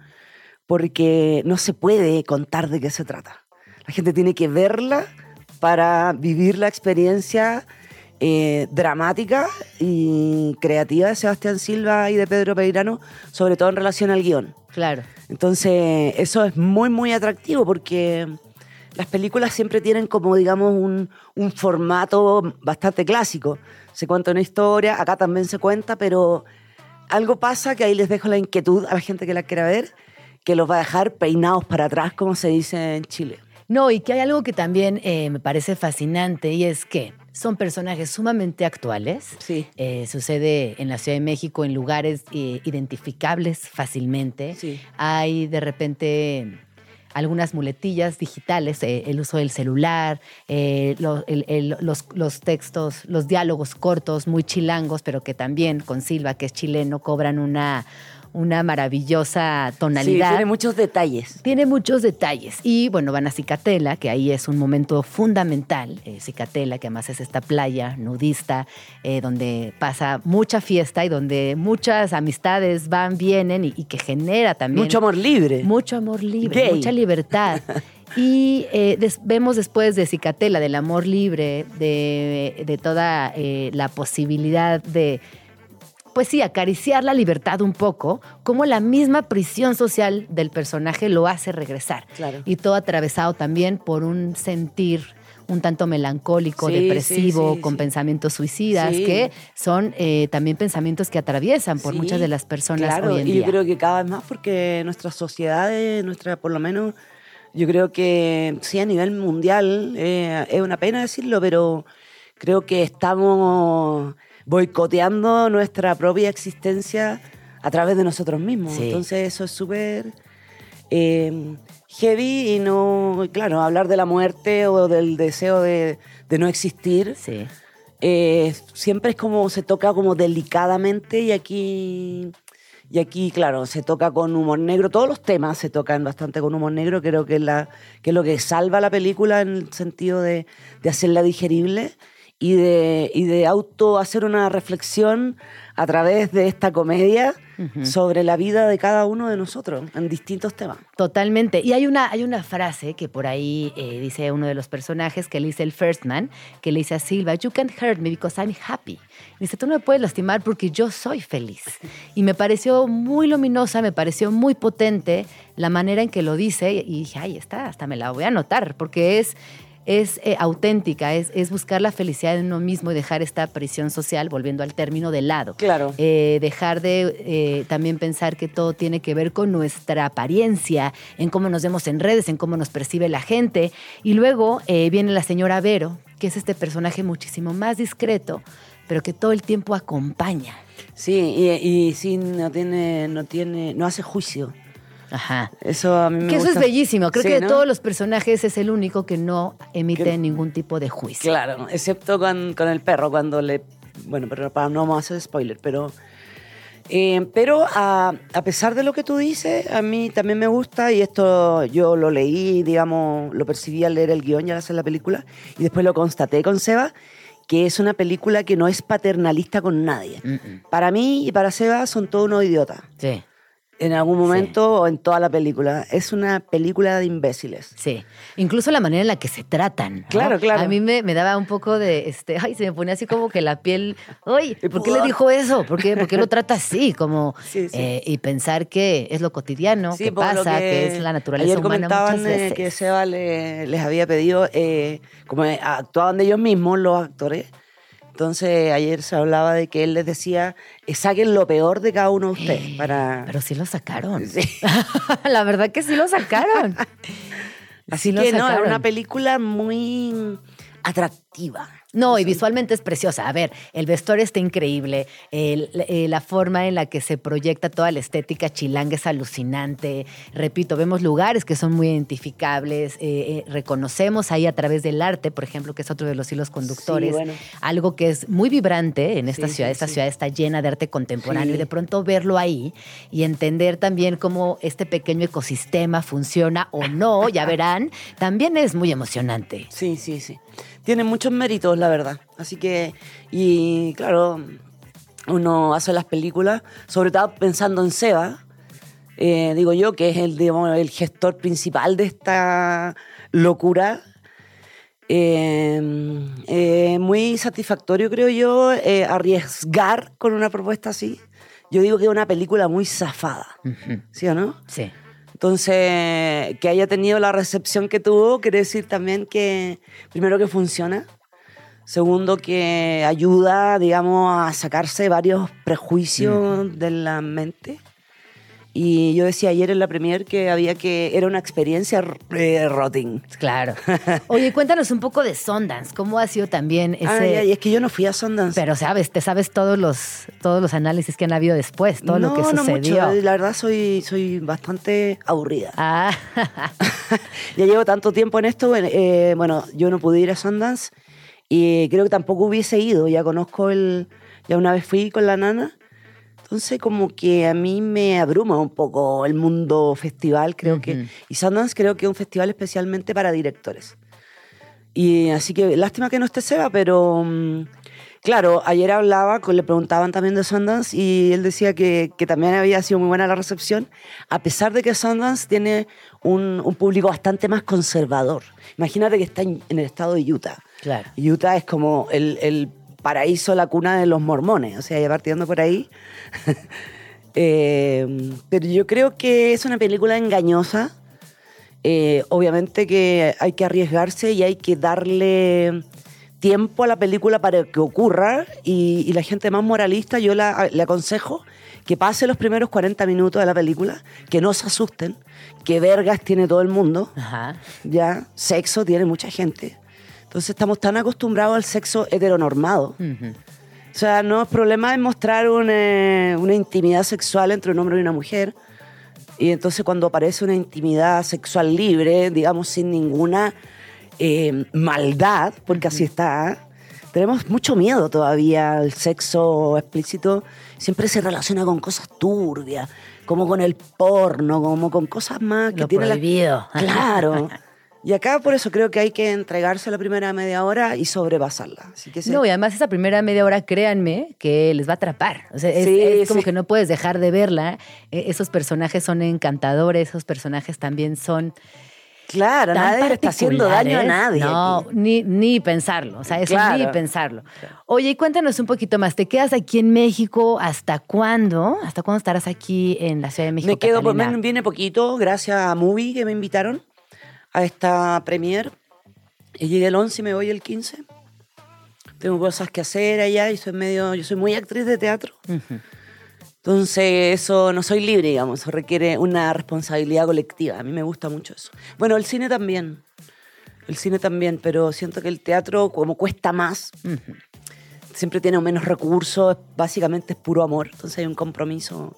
porque no se puede contar de qué se trata. La gente tiene que verla para vivir la experiencia eh, dramática y creativa de Sebastián Silva y de Pedro Peirano, sobre todo en relación al guion. Claro. Entonces, eso es muy, muy atractivo porque las películas siempre tienen como, digamos, un, un formato bastante clásico. Se cuenta una historia, acá también se cuenta, pero algo pasa que ahí les dejo la inquietud a la gente que la quiera ver, que los va a dejar peinados para atrás, como se dice en Chile. No, y que hay algo que también eh, me parece fascinante y es que son personajes sumamente actuales. Sí. Eh, sucede en la Ciudad de México en lugares eh, identificables fácilmente. Sí. Hay de repente algunas muletillas digitales, eh, el uso del celular, eh, lo- el- el- los, los textos, los diálogos cortos, muy chilangos, pero que también con Silva, que es chileno, cobran una, una maravillosa Sí, tonalidad. tiene muchos detalles. Tiene muchos detalles. Y bueno, van a Cicatela, que ahí es un momento fundamental. Eh, Cicatela, que además es esta playa nudista, eh, donde pasa mucha fiesta y donde muchas amistades van, vienen y, y que genera también. Mucho amor libre. Mucho amor libre, Gay. mucha libertad. (laughs) Y eh, des- vemos después de Cicatela, del amor libre, de, de toda eh, la posibilidad de pues sí, acariciar la libertad un poco, como la misma prisión social del personaje lo hace regresar. Claro. Y todo atravesado también por un sentir un tanto melancólico, Sí, depresivo, sí, sí, con pensamientos suicidas, que son eh, también pensamientos que atraviesan por muchas de las personas claro, hoy en y día. yo creo que cada vez más porque nuestras sociedades, nuestra, por lo menos, yo creo que sí a nivel mundial, eh, es una pena decirlo, pero creo que estamos boicoteando nuestra propia existencia a través de nosotros mismos. Sí. Entonces eso es súper eh, heavy y no, claro, hablar de la muerte o del deseo de, de no existir. Sí. Eh, siempre es como se toca como delicadamente y aquí y aquí claro se toca con humor negro todos los temas se tocan bastante con humor negro creo que es la que es lo que salva la película en el sentido de, de hacerla digerible y de y de auto hacer una reflexión a través de esta comedia sobre la vida de cada uno de nosotros en distintos temas Totalmente. Y hay una, hay una frase que por ahí eh, dice uno de los personajes que le dice el First Man, que le dice a Silva, You can't hurt me because I'm happy. Dice, tú no me puedes lastimar porque yo soy feliz. Y me pareció muy luminosa, me pareció muy potente la manera en que lo dice. Y dije, ay, está, hasta me la voy a anotar, porque es es eh, auténtica, es, es buscar la felicidad en uno mismo y dejar esta prisión social, volviendo al término de lado. Claro. Eh, dejar de eh, también pensar que todo tiene que ver con nuestra apariencia, en cómo nos vemos en redes, en cómo nos percibe la gente. Y luego viene la señora Vero, que es este personaje muchísimo más discreto, pero que todo el tiempo acompaña. sí y, y sí no tiene no tiene no hace juicio Ajá. eso a mí me Que eso es gusta. bellísimo. Creo Sí, que de ¿no? todos los personajes es el único que no emite Que- ningún tipo de juicio. Claro, excepto con, con el perro, cuando le... Bueno, pero para no vamos a hacer spoiler, pero... eh, pero a, a pesar de lo que tú dices, a mí también me gusta, y esto yo lo leí, digamos, lo percibí al leer el guion y al hacer la película, y después lo constaté con Seba, que es una película que no es paternalista con nadie. Mm-mm. Para mí y para Seba son todos unos idiotas, Sí. En algún momento o en toda la película. Es una película de imbéciles. Sí, incluso la manera en la que se tratan. ¿no? Claro, claro. A mí me, me daba un poco de, este, ay, se me ponía así como que la piel, ay, ¿por qué le dijo eso? ¿Por qué, por qué lo trata así? Como, (laughs) Sí, sí. eh, y pensar que es lo cotidiano, que pasa, que, es la naturaleza ayer humana comentaban muchas veces. que Seba le- les había pedido, eh, como eh, actuaban de ellos mismos los actores, entonces ayer se hablaba de que él les decía, eh, saquen lo peor de cada uno de ustedes para... Pero sí lo sacaron. Sí. (laughs) la verdad que sí lo sacaron. Así Sí lo que no, era una película muy atractiva. No, y visualmente es preciosa. A ver, el vestuario está increíble, el- eh, la forma en la que se proyecta toda la estética chilanga es alucinante. Repito, vemos lugares que son muy identificables, eh, eh, reconocemos ahí a través del arte, por ejemplo, que es otro de los hilos conductores, bueno. algo que es muy vibrante en esta Sí, ciudad. sí, esta sí. ciudad está llena de arte contemporáneo Sí. y de pronto verlo ahí y entender también cómo este pequeño ecosistema funciona o no, ya (laughs) verán, también es muy emocionante. Sí, sí, sí. Tiene muchos méritos, la verdad. Así que, y claro, uno hace las películas, sobre todo pensando en Seba, eh, digo yo, que es el, digamos, el gestor principal de esta locura. Eh, eh, muy satisfactorio, creo yo, arriesgar con una propuesta así. Yo digo que es una película muy zafada, Ujú, ¿sí o no? Sí. Entonces, que haya tenido la recepción que tuvo, quiere decir también que, primero, que funciona. Segundo, que ayuda, digamos, a sacarse varios prejuicios de la mente. Y yo decía ayer en la premier que había que. Era una experiencia eh, rotting. Claro. (laughs) Oye, cuéntanos un poco de Sundance. ¿Cómo ha sido también ese...? Ay, es que yo no fui a Sundance. Pero sabes, te sabes todos los, todos los análisis que han habido después, todo lo que no, no sucedió. mucho. La verdad, soy, soy bastante aburrida. Ah, (laughs) ya llevo tanto tiempo en esto, bueno, eh, bueno, yo no pude ir a Sundance y creo que tampoco hubiese ido, ya conozco el, ya una vez fui con la nana, entonces como que a mí me abruma un poco el mundo festival, creo que, Ujú. y Sundance creo que es un festival especialmente para directores. Y así que lástima que no esté Seba, pero mm, claro, ayer hablaba, le preguntaban también de Sundance y él decía que, que también había sido muy buena la recepción, a pesar de que Sundance tiene un, un público bastante más conservador. Imagínate que está en, en el estado de Utah. claro. Utah es como el, el paraíso, la cuna de los mormones, o sea, ya partiendo por ahí. (laughs) Eh, pero yo creo que es una película engañosa. Eh, obviamente que hay que arriesgarse y hay que darle tiempo a la película para que ocurra y, y la gente más moralista yo la- le aconsejo que pase los primeros 40 minutos de la película, que no se asusten, que vergas tiene todo el mundo, Ajá. ya sexo tiene mucha gente. Entonces estamos tan acostumbrados al sexo heteronormado. O sea, no es problema en mostrar una, una intimidad sexual entre un hombre y una mujer. Y entonces cuando aparece una intimidad sexual libre, digamos, sin ninguna eh, maldad, porque así está, tenemos mucho miedo todavía al sexo explícito. Siempre se relaciona con cosas turbias, como con el porno, como con cosas más que Lo tiene la-. Claro. (laughs) Y acá por eso creo que hay que entregarse la primera media hora y sobrepasarla. Así que se- No, y además esa primera media hora, créanme, que les va a atrapar. O sea, es, Sí, es como sí. que no puedes dejar de verla. Eh, esos personajes son encantadores, esos personajes también son Claro, nadie está haciendo daño a nadie. No, ni, ni pensarlo. O sea, eso Claro. ni pensarlo. Oye, y cuéntanos un poquito más. ¿Te quedas aquí en México? ¿Hasta cuándo? ¿Hasta cuándo estarás aquí en la Ciudad de México? Me quedo, por viene poquito, gracias a Movie que me invitaron a esta premier. Y llegué el 11 y me voy el 15. Tengo cosas que hacer allá y soy medio, yo soy muy actriz de teatro. Entonces, eso no soy libre, digamos, eso requiere una responsabilidad colectiva. A mí me gusta mucho eso. Bueno, el cine también. El cine también, pero siento que el teatro, como cuesta más, siempre tiene menos recursos, básicamente es puro amor. Entonces hay un compromiso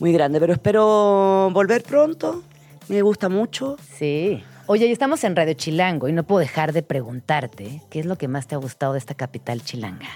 muy grande. Pero espero volver pronto. Me gusta mucho. Sí. Oye, y estamos en Radio Chilango y no puedo dejar de preguntarte qué es lo que más te ha gustado de esta capital chilanga.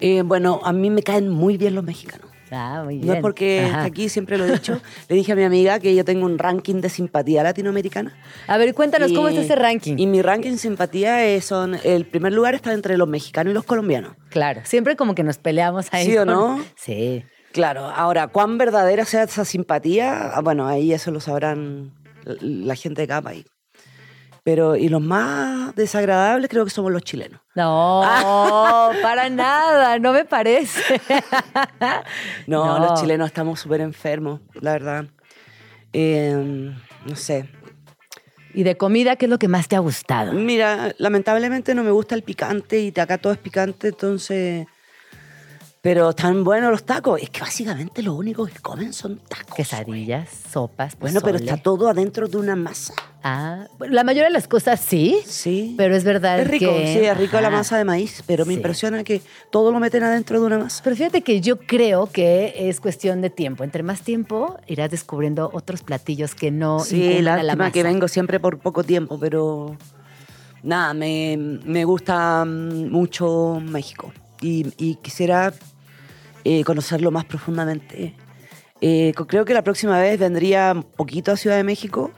Eh, bueno, a mí me caen muy bien los mexicanos. Ah, muy bien. No es porque Ajá. aquí, siempre lo he dicho. (laughs) Le dije a mi amiga que yo tengo un ranking de simpatía latinoamericana. A ver, cuéntanos, ¿cómo está ese ranking? Y mi ranking de simpatía es, son, el primer lugar está entre los mexicanos y los colombianos. Claro, siempre como que nos peleamos ahí. ¿Sí o con- no? Sí. Claro, ahora, cuán verdadera sea esa simpatía, Ah, bueno, ahí eso lo sabrán la gente de cada país. Pero, y los más desagradables creo que somos los chilenos. No, (laughs) para nada, no me parece. No, No. los chilenos estamos súper enfermos, la verdad. Eh, no sé. ¿Y de comida qué es lo que más te ha gustado? Mira, lamentablemente no me gusta el picante y acá todo es picante, entonces... Pero están buenos los tacos. Es que básicamente lo único que comen son tacos. Quesadillas, sopas, Bueno, pero está todo adentro de una masa. Ah, bueno, la mayoría de las cosas sí, Sí. pero es verdad Es rico, que... sí, es rico la Ajá. masa de maíz, pero me Sí. impresiona que todo lo meten adentro de una masa. Pero fíjate que yo creo que es cuestión de tiempo. Entre más tiempo irás descubriendo otros platillos que no Sí, la lástima masa. que vengo siempre por poco tiempo, pero nada, me, me gusta mm, mucho México y, y quisiera eh, conocerlo más profundamente. Eh, creo que la próxima vez vendría un poquito a Ciudad de México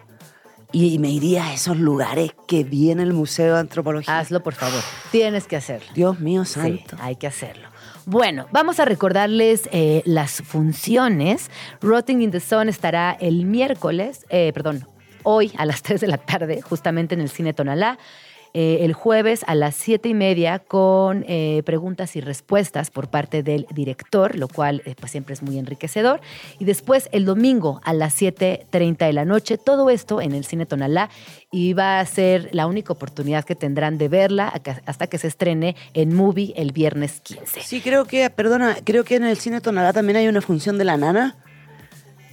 y me iría a esos lugares que viene el Museo de Antropología. Hazlo, por favor. Tienes que hacerlo. Dios mío Sí, santo. hay que hacerlo. Bueno, vamos a recordarles eh, las funciones. Rotting in the Sun estará el miércoles, eh, perdón, hoy a las 3 de la tarde, justamente en el Cine Tonalá. Eh, el jueves a las 7 y media con eh, preguntas y respuestas por parte del director, lo cual eh, pues siempre es muy enriquecedor. Y después el domingo a las 7.30 de la noche, todo esto en el Cine Tonalá y va a ser la única oportunidad que tendrán de verla hasta que se estrene en Movie el viernes 15. Sí, creo que, perdona, creo que en el cine Tonalá también hay una función de la nana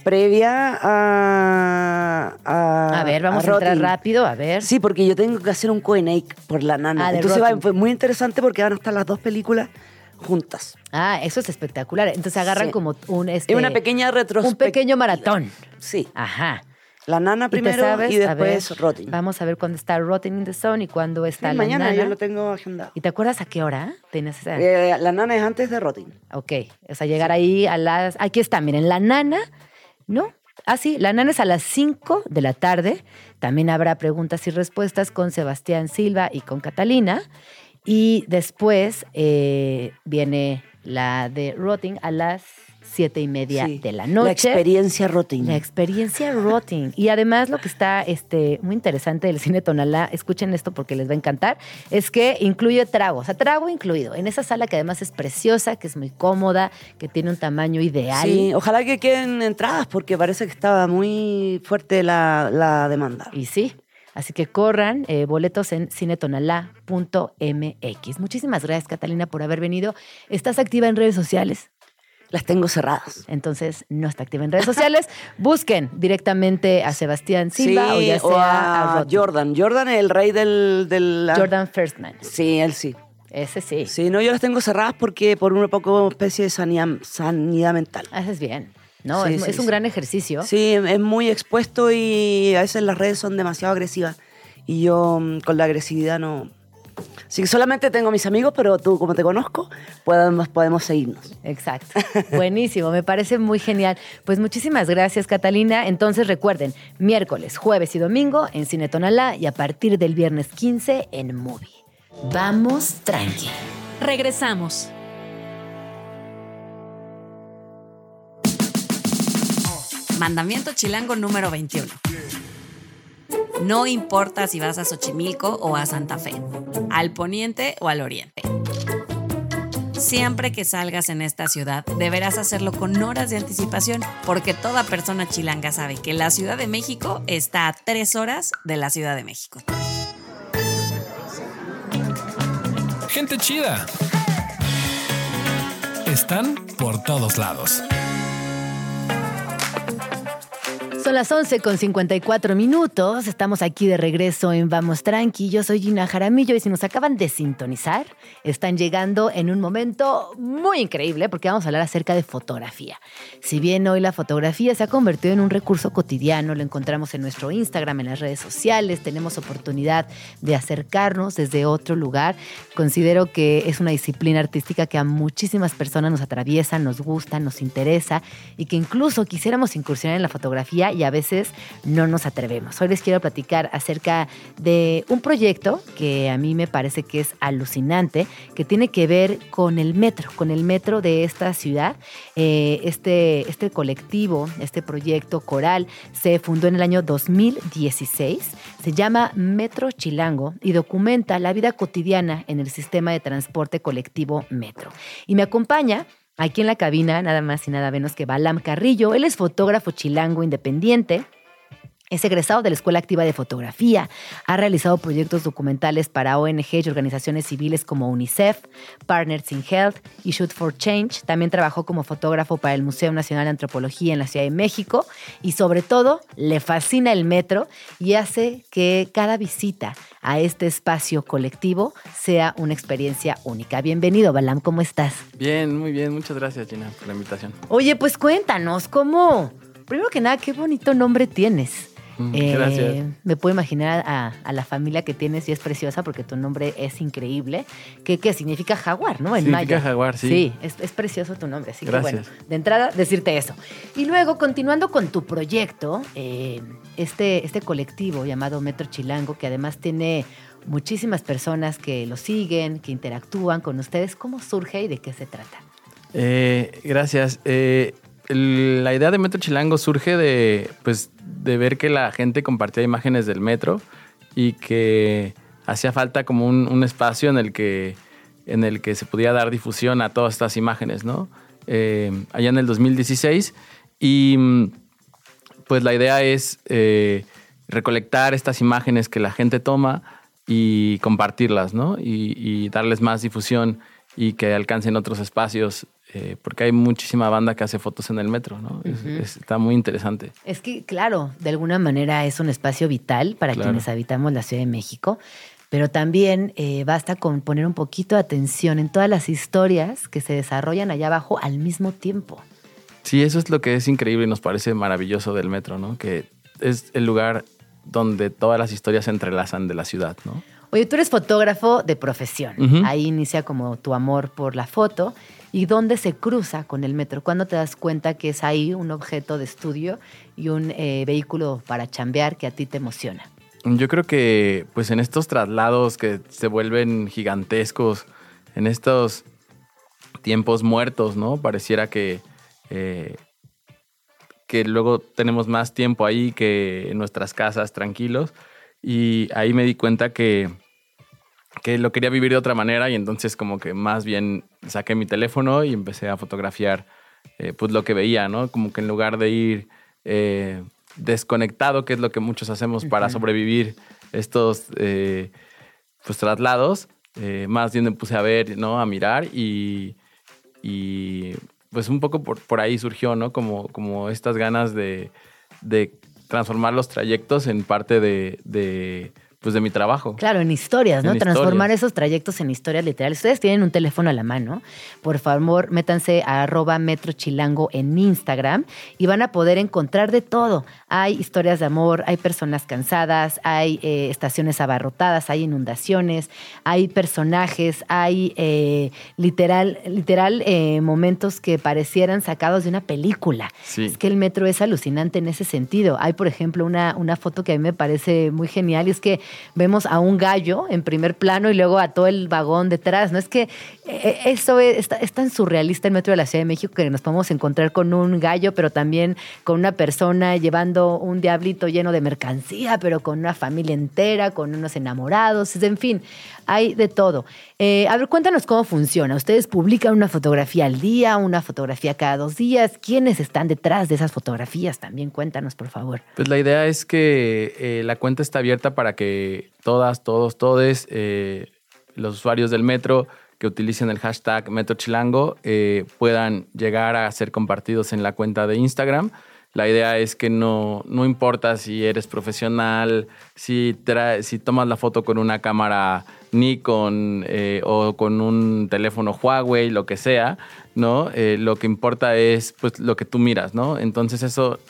previa a... A, A ver, vamos a, entrar Rotting. rápido, a ver. Sí, porque yo tengo que hacer un Q&A por la nana. Ah, Entonces va, fue muy interesante porque van a estar las dos películas juntas. Ah, eso es espectacular. Entonces agarran Sí. como un... Este, Es una pequeña retrospectiva. Un pequeño maratón. Sí. Ajá. La nana ¿Y primero y A después ver, Rotting. Vamos a ver cuándo está Rotting in the Sun y cuándo Sí, está la mañana nana. yo lo tengo agendado. ¿Y te acuerdas a qué hora tenías esa? Eh, la nana es antes de Rotting. Ok, o sea, llegar ahí a las... Aquí está, miren, la nana, ¿no? Ah, sí, la nana es a las 5 de la tarde. También habrá preguntas y respuestas con Sebastián Silva y con Catalina. Y después eh, viene la de Rotting a las siete y media Sí. de la noche. La experiencia rotina. La experiencia rotting. Y además lo que está este, muy interesante del cine Tonalá, escuchen esto porque les va a encantar, es que incluye trago, o sea, trago incluido. En esa sala que además es preciosa, que es muy cómoda, que tiene un tamaño ideal. Sí, ojalá que queden entradas porque parece que estaba muy fuerte la, la demanda. Y sí. Así que corran, eh, boletos en cinetonalá.mx. Muchísimas gracias, Catalina, por haber venido. ¿Estás activa en redes sociales? Las tengo cerradas. Entonces, no está activa en redes sociales. (laughs) Busquen directamente a Sebastián Silva o ya sea o a, a. Jordan. Jordan, el rey del... del Jordan Firstman. Sí, él sí. Ese sí. Sí, no, yo las tengo cerradas porque por una poco especie de sanidad, sanidad mental. Haces bien. No, Sí, es, sí, es un sí. gran ejercicio. Sí, es muy expuesto y a veces las redes son demasiado agresivas. Y yo mm, con la agresividad no... Así que solamente tengo mis amigos, pero tú, como te conozco, podemos, podemos seguirnos. Exacto. Buenísimo, me parece muy genial. Pues muchísimas gracias, Catalina. Entonces recuerden, miércoles, jueves y domingo en Cine Tonalá y a partir del viernes 15 en Movie. Vamos tranqui. Regresamos. Mandamiento chilango número 21. No importa si vas a Xochimilco o a Santa Fe, al poniente o al oriente. Siempre que salgas en esta ciudad, deberás hacerlo con horas de anticipación, porque toda persona chilanga sabe que la Ciudad de México está a tres horas de la Ciudad de México. Gente chida. Están por todos lados. Son las 11 con 54 minutos. Estamos aquí de regreso en Vamos Tranqui. Yo soy Gina Jaramillo y si nos acaban de sintonizar, están llegando en un momento muy increíble porque vamos a hablar acerca de fotografía. Si bien hoy la fotografía se ha convertido en un recurso cotidiano, lo encontramos en nuestro Instagram, en las redes sociales, tenemos oportunidad de acercarnos desde otro lugar. Considero que es una disciplina artística que a muchísimas personas nos atraviesa, nos gusta, nos interesa y que incluso quisiéramos incursionar en la fotografía y a veces no nos atrevemos. Hoy les quiero platicar acerca de un proyecto que a mí me parece que es alucinante, que tiene que ver con el metro, con el metro de esta ciudad. Eh, este, este colectivo, este proyecto coral, se fundó en el año 2016. Se llama Metro Chilango y documenta la vida cotidiana en el sistema de transporte colectivo Metro. Y me acompaña Aquí en la cabina, nada más y nada menos que Balam Carrillo. Él es fotógrafo chilango independiente. Es egresado de la Escuela Activa de Fotografía. Ha realizado proyectos documentales para ONG y organizaciones civiles como UNICEF, Partners in Health y Shoot for Change. También trabajó como fotógrafo para el Museo Nacional de Antropología en la Ciudad de México. Y sobre todo, le fascina el metro y hace que cada visita a este espacio colectivo sea una experiencia única. Bienvenido, Balam, ¿cómo estás? Bien, muy bien. Muchas gracias, Gina, por la invitación. Oye, pues cuéntanos, ¿cómo? Primero que nada, qué bonito nombre tienes. Eh, Gracias. Me puedo imaginar a, a la familia que tienes y es preciosa porque tu nombre es increíble. ¿Qué, qué significa jaguar, no? En Significa maya. jaguar, sí. Sí, es, es precioso tu nombre. Así Gracias. que bueno, de entrada, decirte eso. Y luego, continuando con tu proyecto, eh, este, este colectivo llamado Metro Chilango, que además tiene muchísimas personas que lo siguen, que interactúan con ustedes, ¿cómo surge y de qué se trata? Eh, gracias. Eh, la idea de Metro Chilango surge de, pues, de ver que la gente compartía imágenes del metro y que hacía falta como un, espacio en el, que, en el que se podía dar difusión a todas estas imágenes, ¿no? Eh, allá en el 2016. Y mm, pues la idea es eh, recolectar estas imágenes que la gente toma y compartirlas, ¿no? Y darles más difusión y que alcancen otros espacios, eh, porque hay muchísima banda que hace fotos en el metro, ¿no? Es- es- está muy interesante. Es que, claro, de alguna manera es un espacio vital para Claro. quienes habitamos la Ciudad de México, pero también eh, basta con poner un poquito de atención en todas las historias que se desarrollan allá abajo al mismo tiempo. Sí, eso es lo que es increíble y nos parece maravilloso del metro, ¿no? Que es el lugar donde todas las historias se entrelazan de la ciudad, ¿no? Oye, tú eres fotógrafo de profesión. Ahí inicia como tu amor por la foto. ¿Y dónde se cruza con el metro? ¿Cuándo te das cuenta que es ahí un objeto de estudio y un eh, vehículo para chambear que a ti te emociona? Yo creo que pues en estos traslados que se vuelven gigantescos, en estos tiempos muertos, ¿no? Pareciera que eh, que luego tenemos más tiempo ahí que en nuestras casas tranquilos. Y ahí me di cuenta que, que lo quería vivir de otra manera y entonces como que más bien saqué mi teléfono y empecé a fotografiar eh, pues lo que veía, ¿no? Como que en lugar de ir eh, desconectado, que es lo que muchos hacemos para sobrevivir estos eh, pues traslados, más bien me puse a ver, ¿no? A mirar y, y pues un poco por, por, ahí surgió, ¿no? Como, como estas ganas de, de transformar los trayectos en parte de, de pues de mi trabajo. Claro, en historias, ¿no? En Transformar historias. esos trayectos en historias literales. Ustedes tienen un teléfono a la mano. Por favor, métanse a arroba metrochilango en Instagram y van a poder encontrar de todo. Hay historias de amor, hay personas cansadas, hay eh, estaciones abarrotadas, hay inundaciones, hay personajes, hay eh, literal, literal eh, momentos que parecieran sacados de una película. Sí. Es que el metro es alucinante en ese sentido. Hay, por ejemplo, una, una foto que a mí me parece muy genial y es que vemos a un gallo en primer plano y luego a todo el vagón detrás. No es que eh, eso es, es tan surrealista el metro de la Ciudad de México que nos podemos encontrar con un gallo, pero también con una persona llevando un diablito lleno de mercancía, pero con una familia entera, con unos enamorados, en fin, hay de todo. Eh, a ver, cuéntanos cómo funciona. Ustedes publican una fotografía al día, una fotografía cada dos días. ¿Quiénes están detrás de esas fotografías? También cuéntanos, por favor. Pues la idea es que eh, la cuenta está abierta para que todas, todos, todes, eh, los usuarios del metro que utilicen el hashtag MetroChilango puedan llegar a ser compartidos en la cuenta de Instagram. La idea es que no, no importa si eres profesional, si, trae- si tomas la foto con una cámara Nikon eh, o con un teléfono Huawei, lo que sea, ¿no? Eh, lo que importa es pues, lo que tú miras, ¿no? Entonces eso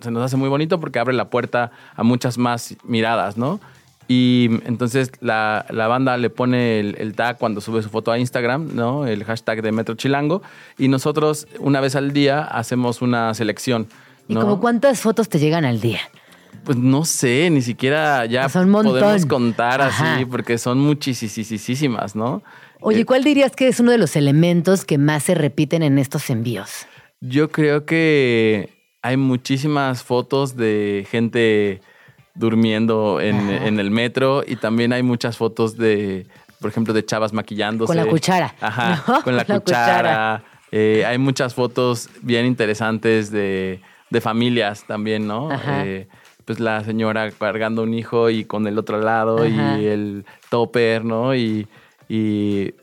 se nos hace muy bonito porque abre la puerta a muchas más miradas, ¿no? Y entonces la, la banda le pone el, el tag cuando sube su foto a Instagram, ¿no? El hashtag de Metro Chilango. Y nosotros, una vez al día, hacemos una selección. ¿Y ¿no? como cuántas fotos te llegan al día? Pues no sé, ni siquiera ya Son podemos contar Ajá. así, porque son muchísimas, ¿no? Oye, Eh, ¿cuál dirías que es uno de los elementos que más se repiten en estos envíos? Yo creo que hay muchísimas fotos de gente durmiendo en, el metro y también hay muchas fotos de, por ejemplo, de chavas maquillándose. Con la cuchara, Ajá, (laughs) ¿no? con (laughs) la cuchara. cuchara. Eh, hay muchas fotos bien interesantes de, de familias también, ¿no? Ajá. Eh, pues la señora cargando un hijo y con el otro lado Ajá. y el topper, ¿no? Y, y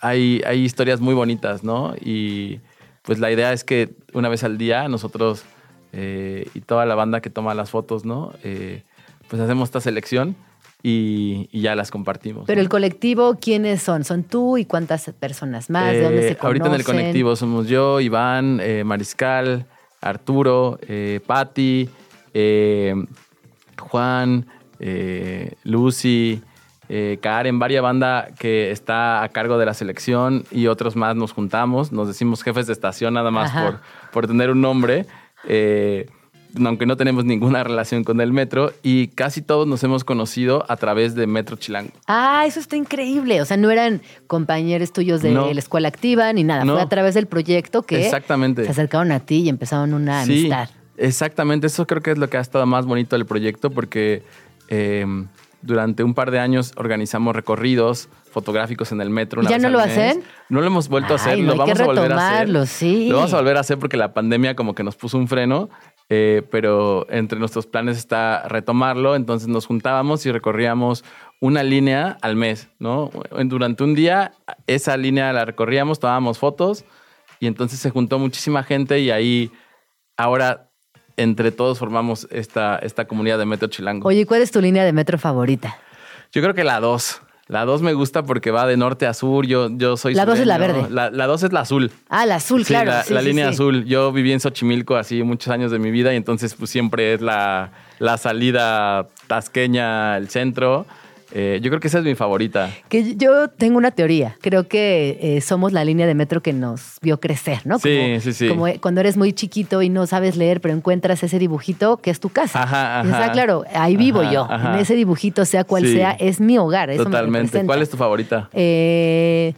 hay, hay historias muy bonitas, ¿no? Y pues la idea es que una vez al día nosotros eh, y toda la banda que toma las fotos, ¿no? Eh, pues hacemos esta selección y, y ya las compartimos. Pero ¿no? el colectivo, ¿quiénes son? ¿Son tú y cuántas personas más? ¿De dónde Eh, se conocen? Ahorita en el colectivo somos yo, Iván, eh, Mariscal, Arturo, eh, Patti, eh, Juan, Lucy, Karen, varias banda que está a cargo de la selección y otros más nos juntamos, nos decimos jefes de estación nada más por, por tener un nombre. eh, aunque no tenemos ninguna relación con el metro y casi todos nos hemos conocido a través de Metro Chilango. Ah, eso está increíble. O sea, no eran compañeros tuyos de No. la escuela activa ni nada. No. Fue a través del proyecto que Exactamente. se acercaron a ti y empezaron una Sí, amistad. exactamente. Eso creo que es lo que ha estado más bonito del proyecto porque eh, durante un par de años organizamos recorridos fotográficos en el metro. una ¿Ya vez no al lo mes. hacen? No lo hemos vuelto a hacer. No, lo vamos a volver a hacer. sí. Lo vamos a volver a hacer porque la pandemia como que nos puso un freno. Eh, pero entre nuestros planes está retomarlo. Entonces nos juntábamos y recorríamos una línea al mes, ¿no? Durante un día esa línea la recorríamos, tomábamos fotos y entonces se juntó muchísima gente y ahí ahora entre todos formamos esta, esta comunidad de Metro Chilango. Oye, ¿cuál es tu línea de metro favorita? Yo creo que la 2. La 2 me gusta porque va de norte a sur. Yo, yo soy La dos es la verde. La, la 2 es la azul. Ah, la azul, Sí, claro. la, Sí, la sí, línea azul. Yo viví en Xochimilco así muchos años de mi vida y entonces pues siempre es la, la salida tasqueña, el centro. Eh, yo creo que esa es mi favorita. Que yo tengo una teoría. Creo que eh, somos la línea de metro que nos vio crecer, ¿no? Sí, Como- sí, sí. Como cuando eres muy chiquito y no sabes leer, pero encuentras ese dibujito que es tu casa. Ajá, ajá. ah, claro, ahí vivo Ajá, yo. ajá. En ese dibujito, sea cual Sí. sea, es mi hogar. Eso Totalmente. ¿Cuál es tu favorita? Eh,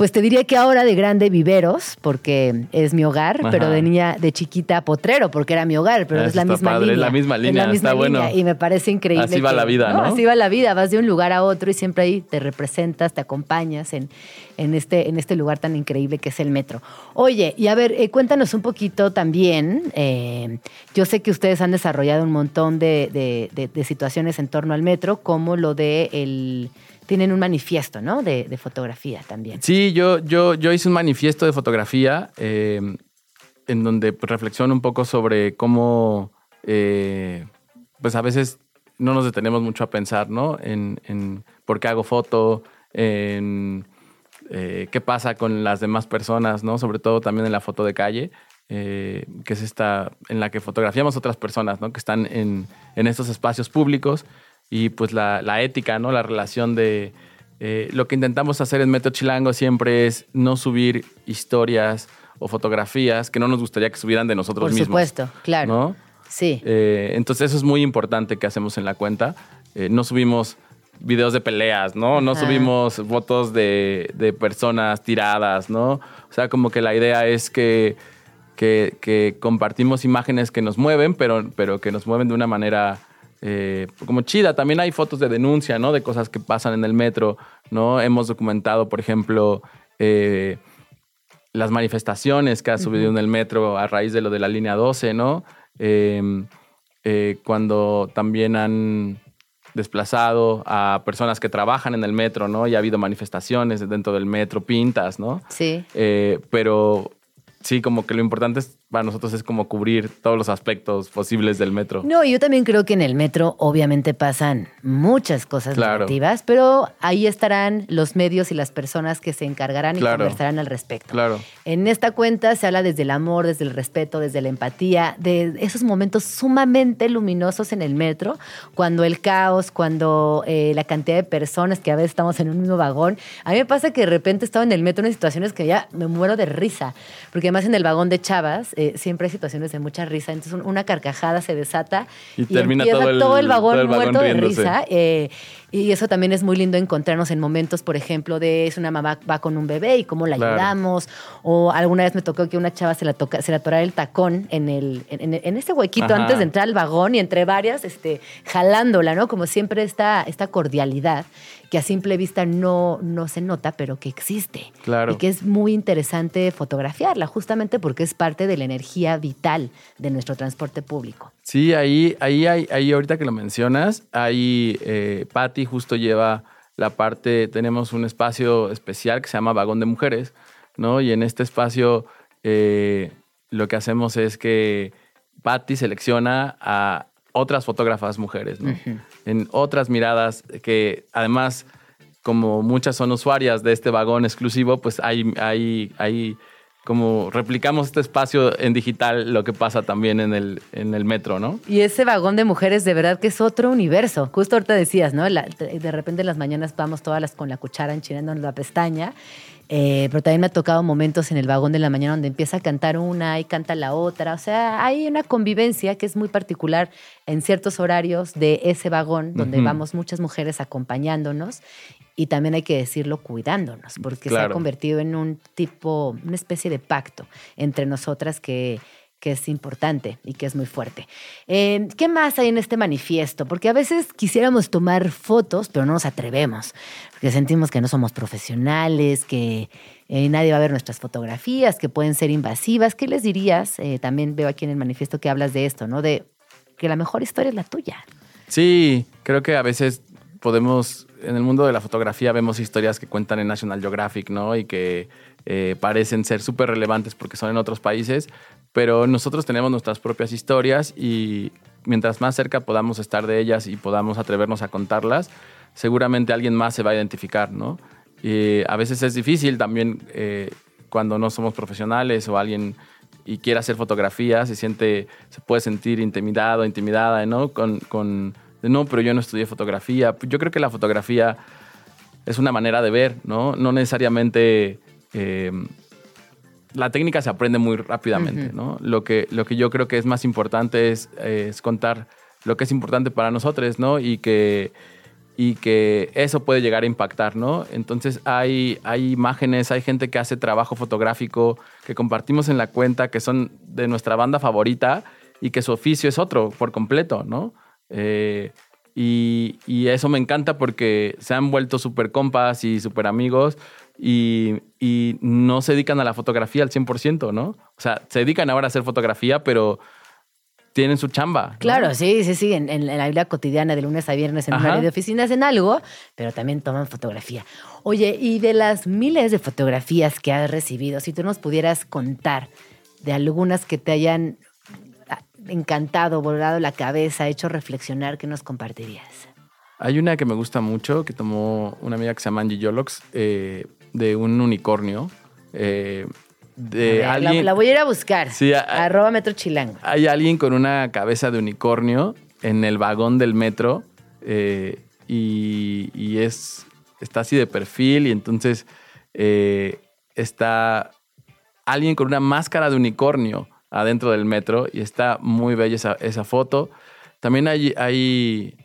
pues te diría que ahora de grande viveros, porque es mi hogar, pero de niña, de chiquita potrero, porque era mi hogar, pero Ah, es la misma padre, es línea. la misma Es línea, la misma está bueno. línea, Y me parece increíble. Así va la vida, ¿no? Así va la vida, vas de un lugar a otro y siempre ahí te representas, te acompañas en, en, este, en este lugar tan increíble que es el metro. Oye, y a ver, eh, cuéntanos un poquito también, eh, yo sé que ustedes han desarrollado un montón de, de- de- de situaciones en torno al metro, como lo de el... Tienen un manifiesto, ¿no? De, de fotografía también. Sí, yo, yo, yo hice un manifiesto de fotografía eh, en donde reflexiono un poco sobre cómo, eh, pues a veces no nos detenemos mucho a pensar, ¿no? En, en por qué hago foto, en eh, qué pasa con las demás personas, ¿no? Sobre todo también en la foto de calle, que es esta en la que fotografiamos otras personas, ¿no? Que están en, en estos espacios públicos y pues la, la ética, ¿no? La relación de... eh, lo que intentamos hacer en Metro Chilango siempre es no subir historias o fotografías que no nos gustaría que subieran de nosotros Por mismos. supuesto, claro. ¿no? Sí. Eh, entonces eso es muy importante que hacemos en la cuenta. Eh, no subimos videos de peleas, ¿no? No Ajá. subimos fotos de, de personas tiradas, ¿no? O sea, como que la idea es que, que, que compartimos imágenes que nos mueven, pero, pero que nos mueven de una manera eh, como chida. También hay fotos de denuncia, ¿no? De cosas que pasan en el metro, ¿no? Hemos documentado, por ejemplo, eh, las manifestaciones que ha subido en el metro a raíz de lo de la línea 12, ¿no? Eh, eh, cuando también han desplazado a personas que trabajan en el metro, ¿no? Y ha habido manifestaciones dentro del metro, pintas, ¿no? Sí. Pero sí, como que lo importante es, para nosotros es como cubrir todos los aspectos posibles del metro. No, yo también creo que en el metro obviamente pasan muchas cosas Claro. negativas, pero ahí estarán los medios y las personas que se encargarán y Claro. conversarán al respecto. Claro. En esta cuenta se habla desde el amor, desde el respeto, desde la empatía, de esos momentos sumamente luminosos en el metro, cuando el caos, cuando eh, la cantidad de personas que a veces estamos en un mismo vagón. A mí me pasa que de repente estaba en el metro en situaciones que ya me muero de risa, porque además en el vagón de chavas eh, siempre hay situaciones de mucha risa, entonces un- una carcajada se desata Y termina empieza todo el- vagón todo el vagón muerto de risa. eh, y eso también es muy lindo encontrarnos en momentos, por ejemplo, de es una mamá va con un bebé y cómo la Claro. ayudamos. O alguna vez me tocó que una chava se la toca, se la atorara el tacón en el, en, en- en ese huequito Ajá. antes de entrar al vagón y entre varias, este, jalándola, ¿no? Como siempre esta, esta cordialidad que a simple vista no, no se nota, pero que existe. Claro. Y que es muy interesante fotografiarla, justamente porque es parte de la energía vital de nuestro transporte público. Sí, ahí, ahí, ahí, ahí ahorita que lo mencionas, ahí eh, Patty justo lleva la parte, tenemos un espacio especial que se llama Vagón de Mujeres, ¿no? Y en este espacio eh, lo que hacemos es que Patty selecciona a otras fotógrafas mujeres, ¿no? En otras miradas que además, como muchas son usuarias de este vagón exclusivo, pues hay, hay, hay como replicamos este espacio en digital, lo que pasa también en el, en el metro, ¿no? Y ese vagón de mujeres de verdad que es otro universo. Justo ahorita decías, ¿no? La- de repente en las mañanas vamos todas las con la cuchara enchilándonos la pestaña. Eh, pero también me ha tocado momentos en el vagón de la mañana donde empieza a cantar una y canta la otra. O sea, hay una convivencia que es muy particular en ciertos horarios de ese vagón donde vamos muchas mujeres acompañándonos y también hay que decirlo cuidándonos porque se ha convertido en un tipo, una especie de pacto entre nosotras que, que es importante y que es muy fuerte. Eh, ¿Qué más hay en este manifiesto? Porque a veces quisiéramos tomar fotos, pero no nos atrevemos, porque sentimos que no somos profesionales, que eh, nadie va a ver nuestras fotografías, que pueden ser invasivas. ¿Qué les dirías? Eh, también veo aquí en el manifiesto que hablas de esto, ¿no? De que la mejor historia es la tuya. Sí, creo que a veces podemos, en el mundo de la fotografía vemos historias que cuentan en National Geographic, ¿no? Y que eh, parecen ser súper relevantes porque son en otros países, pero nosotros tenemos nuestras propias historias y mientras más cerca podamos estar de ellas y podamos atrevernos a contarlas, seguramente alguien más se va a identificar, ¿no? Y a veces es difícil también eh, cuando no somos profesionales o alguien y quiere hacer fotografía, se siente, se puede sentir intimidado, intimidada, ¿no? Con, con de, no, pero yo no estudié fotografía. Yo creo que la fotografía es una manera de ver, ¿no? No necesariamente eh, la técnica se aprende muy rápidamente, ¿no? Lo que, lo que yo creo que es más importante es, es contar lo que es importante para nosotros, ¿no? Y que, y que eso puede llegar a impactar, ¿no? Entonces hay, hay imágenes, hay gente que hace trabajo fotográfico que compartimos en la cuenta que son de nuestra banda favorita y que su oficio es otro por completo, ¿no? Eh, y, y eso me encanta porque se han vuelto súper compas y súper amigos y, y no se dedican a la fotografía al 100%, ¿no? O sea, se dedican ahora a hacer fotografía, pero tienen su chamba. ¿no? Claro, sí, sí, sí, en, en la vida cotidiana de lunes a viernes en un Ajá. área de oficina hacen algo, pero también toman fotografía. Oye, y de las miles de fotografías que has recibido, si tú nos pudieras contar de algunas que te hayan encantado, volado la cabeza, hecho reflexionar, ¿qué nos compartirías? Hay una que me gusta mucho que tomó una amiga que se llama Angie Yolox eh, de un unicornio. eh, de ver, la- alguien, la, voy a ir a buscar. Sí, a- a- Arroba Metro Chilango. Hay alguien con una cabeza de unicornio en el vagón del metro eh, y, y es, está así de perfil y entonces está alguien con una máscara de unicornio adentro del metro y está muy bella esa, esa foto. También hay, hay,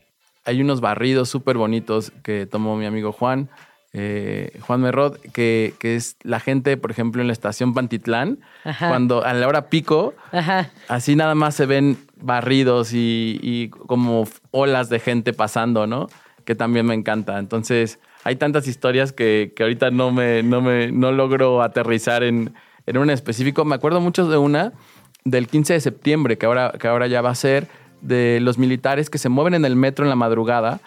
hay unos barridos súper bonitos que tomó mi amigo Juan, eh, Juan Merrod, que, que es la gente, por ejemplo, en la estación Pantitlán, Ajá. cuando a la hora pico, Ajá. así nada más se ven barridos y, y como olas de gente pasando, ¿no? Que también me encanta. Entonces, hay tantas historias que, que ahorita no me, no me no logro aterrizar en, en un específico. Me acuerdo mucho de una del 15 de septiembre, que ahora, que ahora ya va a ser, de los militares que se mueven en el metro en la madrugada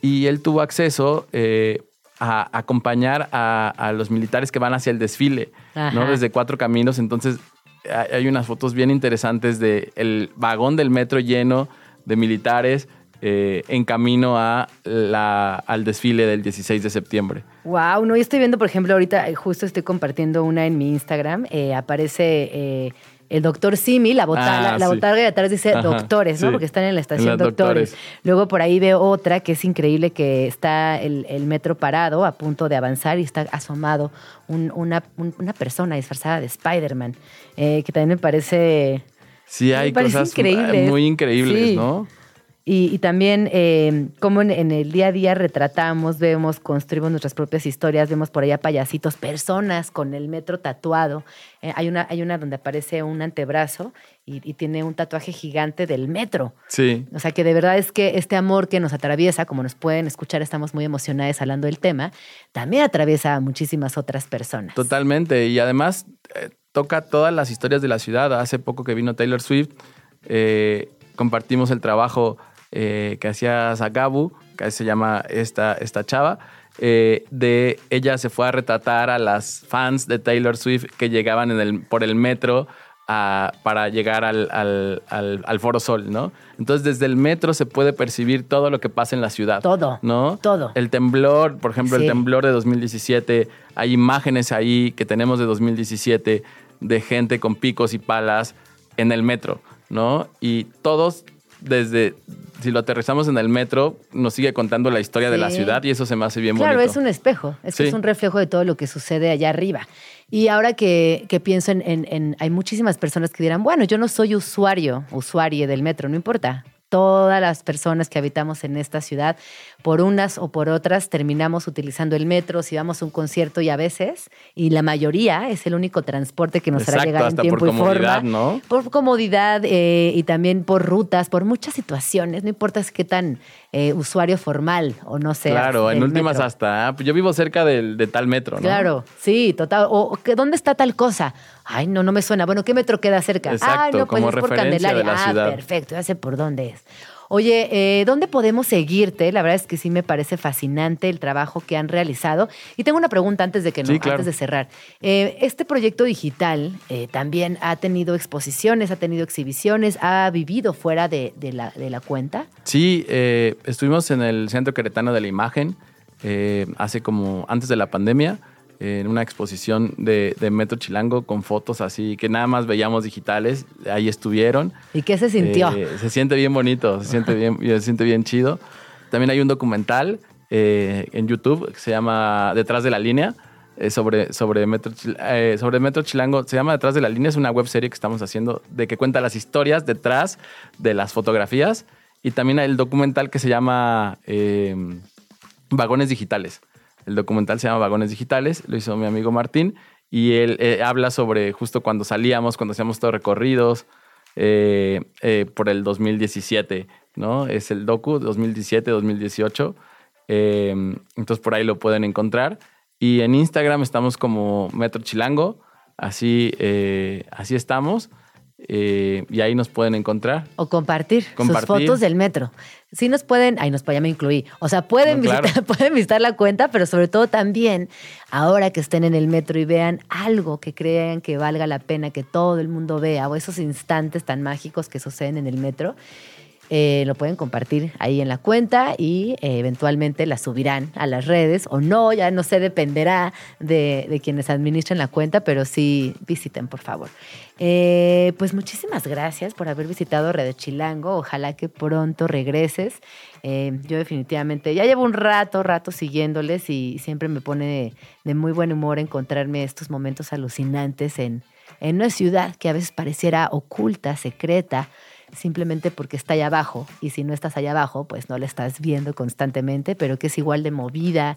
y él tuvo acceso eh, a acompañar a, a los militares que van hacia el desfile, Ajá. ¿no? Desde cuatro caminos. Entonces, hay unas fotos bien interesantes de el vagón del metro lleno de militares eh, en camino a la, al desfile del 16 de septiembre. Wow, no, yo estoy viendo, por ejemplo, ahorita eh, justo estoy compartiendo una en mi Instagram. eh, aparece eh, el doctor Simi, la, bota- Ah, la, botarga de atrás dice Ajá, doctores, ¿no? Porque están en la estación En doctores. Doctores. Luego por ahí veo otra que es increíble que está el, el metro parado a punto de avanzar y está asomado un- una, un- una persona disfrazada de Spider-Man, eh, que también me parece... Sí, Me hay parece cosas increíbles. muy increíbles, Sí. ¿no? Y, y también eh, cómo en, en el día a día retratamos, vemos, construimos nuestras propias historias, vemos por allá payasitos, personas con el metro tatuado. Eh, hay, una, hay una donde aparece un antebrazo y, y tiene un tatuaje gigante del metro. Sí. O sea que de verdad es que este amor que nos atraviesa, como nos pueden escuchar, estamos muy emocionadas hablando del tema, también atraviesa a muchísimas otras personas. Totalmente. Y además eh, toca todas las historias de la ciudad. Hace poco que vino Taylor Swift, eh, compartimos el trabajo eh, que hacía Zagabu, que se llama esta, esta chava. eh, de ella se fue a retratar a las fans de Taylor Swift que llegaban en el, por el metro a- para llegar al, al- al- al Foro Sol, ¿no? Entonces, desde el metro se puede percibir todo lo que pasa en la ciudad. Todo, ¿No? todo. El temblor, por ejemplo, Sí. el temblor de 2017, hay imágenes ahí que tenemos de 2017 de gente con picos y palas en el metro, ¿no? Y todos desde, si lo aterrizamos en el metro, nos sigue contando la historia de la ciudad y eso se me hace bien Claro, bonito. es un espejo, es, que es un reflejo de todo lo que sucede allá arriba. Y ahora que, que pienso en, en- en- hay muchísimas personas que dirán, bueno, yo no soy usuario, usuario del metro, no importa. Todas las personas que habitamos en esta ciudad, por unas o por otras, terminamos utilizando el metro si vamos a un concierto y a veces, y la mayoría es el único transporte que nos hará llegar en tiempo por y forma. comodidad, ¿no? Por comodidad eh, y también por rutas, por muchas situaciones, no importa qué tan eh, usuario formal o no sea. Claro, en últimas hasta, ah, yo vivo cerca del, de tal metro, ¿no? Claro, sí, total. O, ¿dónde está tal cosa? Ay, no, no me suena. Bueno, ¿qué metro queda cerca? Exacto, Ay, no, pues como es por Candelaria. de la ah, ciudad. perfecto, ya sé por dónde es. Oye, eh, ¿dónde podemos seguirte? La verdad es que sí me parece fascinante el trabajo que han realizado. Y tengo una pregunta antes de que no, Sí, claro. antes de cerrar. Eh, este proyecto digital eh, también ha tenido exposiciones, ha tenido exhibiciones, ha vivido fuera de, de la, de la cuenta. Sí, estuvimos en el Centro Queretano de la Imagen hace como antes de la pandemia, en una exposición de, de Metro Chilango con fotos así que nada más veíamos digitales. Ahí estuvieron. ¿Y qué se sintió? Eh, se siente bien bonito, se siente bien, (laughs) se siente bien chido. También hay un documental eh, en YouTube que se llama Detrás de la Línea. eh, sobre, sobre, Metro, eh, sobre Metro Chilango, se llama Detrás de la Línea, es una web serie que estamos haciendo de que cuenta las historias detrás de las fotografías Y también el documental que se llama eh, Vagones Digitales. El documental se llama Vagones Digitales, lo hizo mi amigo Martín y él eh, habla sobre justo cuando salíamos, cuando hacíamos todos recorridos eh, eh, por el 2017, ¿no? Es el docu 2017-2018. entonces por ahí lo pueden encontrar. Y en Instagram estamos como Metro Chilango, así, así estamos. Eh, y ahí nos pueden encontrar. O compartir, sus fotos del metro. Sí nos pueden, ahí nos ya me incluí. O sea, pueden, visitar, (laughs) pueden visitar la cuenta, pero sobre todo también, ahora que estén en el metro y vean algo que crean que valga la pena que todo el mundo vea, o esos instantes tan mágicos que suceden en el metro, eh, lo pueden compartir ahí en la cuenta y eh, eventualmente la subirán a las redes o no, ya no sé, dependerá de, quienes administren la cuenta, pero sí visiten, por favor. Eh, pues muchísimas gracias por haber visitado Red Chilango. Ojalá que pronto regreses. yo definitivamente ya llevo un rato, rato siguiéndoles y siempre me pone de, muy buen humor encontrarme estos momentos alucinantes en, en una ciudad que a veces pareciera oculta, secreta simplemente porque está allá abajo. Y si no estás allá abajo, pues no la estás viendo constantemente, pero que es igual de movida,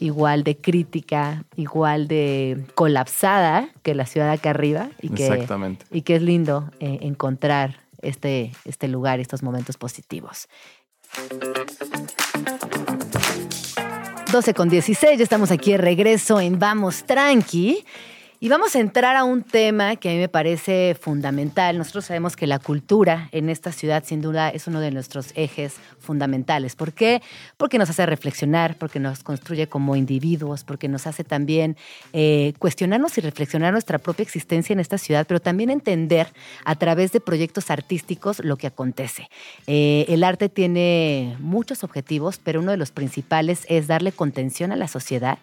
igual de crítica, igual de colapsada que la ciudad acá arriba. Y que, Exactamente. Y que es lindo eh, encontrar este, este lugar, estos momentos positivos. 12 con 16, ya estamos aquí de regreso en Vamos Tranqui. Y vamos a entrar a un tema que a mí me parece fundamental. Nosotros sabemos que la cultura en esta ciudad sin duda es uno de nuestros ejes fundamentales. ¿Por qué? Porque nos hace reflexionar, porque nos construye como individuos, porque nos hace también eh, cuestionarnos y reflexionar nuestra propia existencia en esta ciudad, pero también entender a través de proyectos artísticos lo que acontece. Eh, el arte tiene muchos objetivos, pero uno de los principales es darle contención a la sociedad,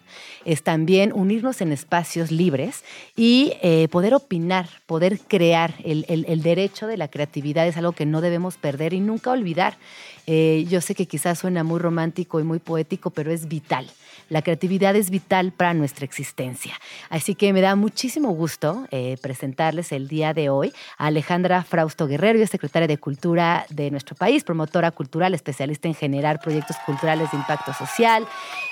es también unirnos en espacios libres y eh, poder opinar, poder crear. El, el, derecho de la creatividad es algo que no debemos perder y nunca olvidar. Eh, yo sé que quizás suena muy romántico y muy poético, pero es vital. La creatividad es vital para nuestra existencia. Así que me da muchísimo gusto eh, presentarles el día de hoy a Alejandra Frausto Guerrero, secretaria de Cultura de nuestro país, promotora cultural, especialista en generar proyectos culturales de impacto social.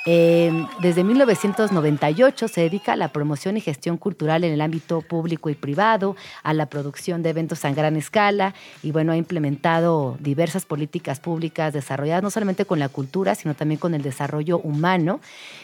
Eh, desde 1998 se dedica a la promoción y gestión cultural en el ámbito público y privado, a la producción de eventos a gran escala y bueno, ha implementado diversas políticas públicas desarrolladas no solamente con la cultura, sino también con el desarrollo humano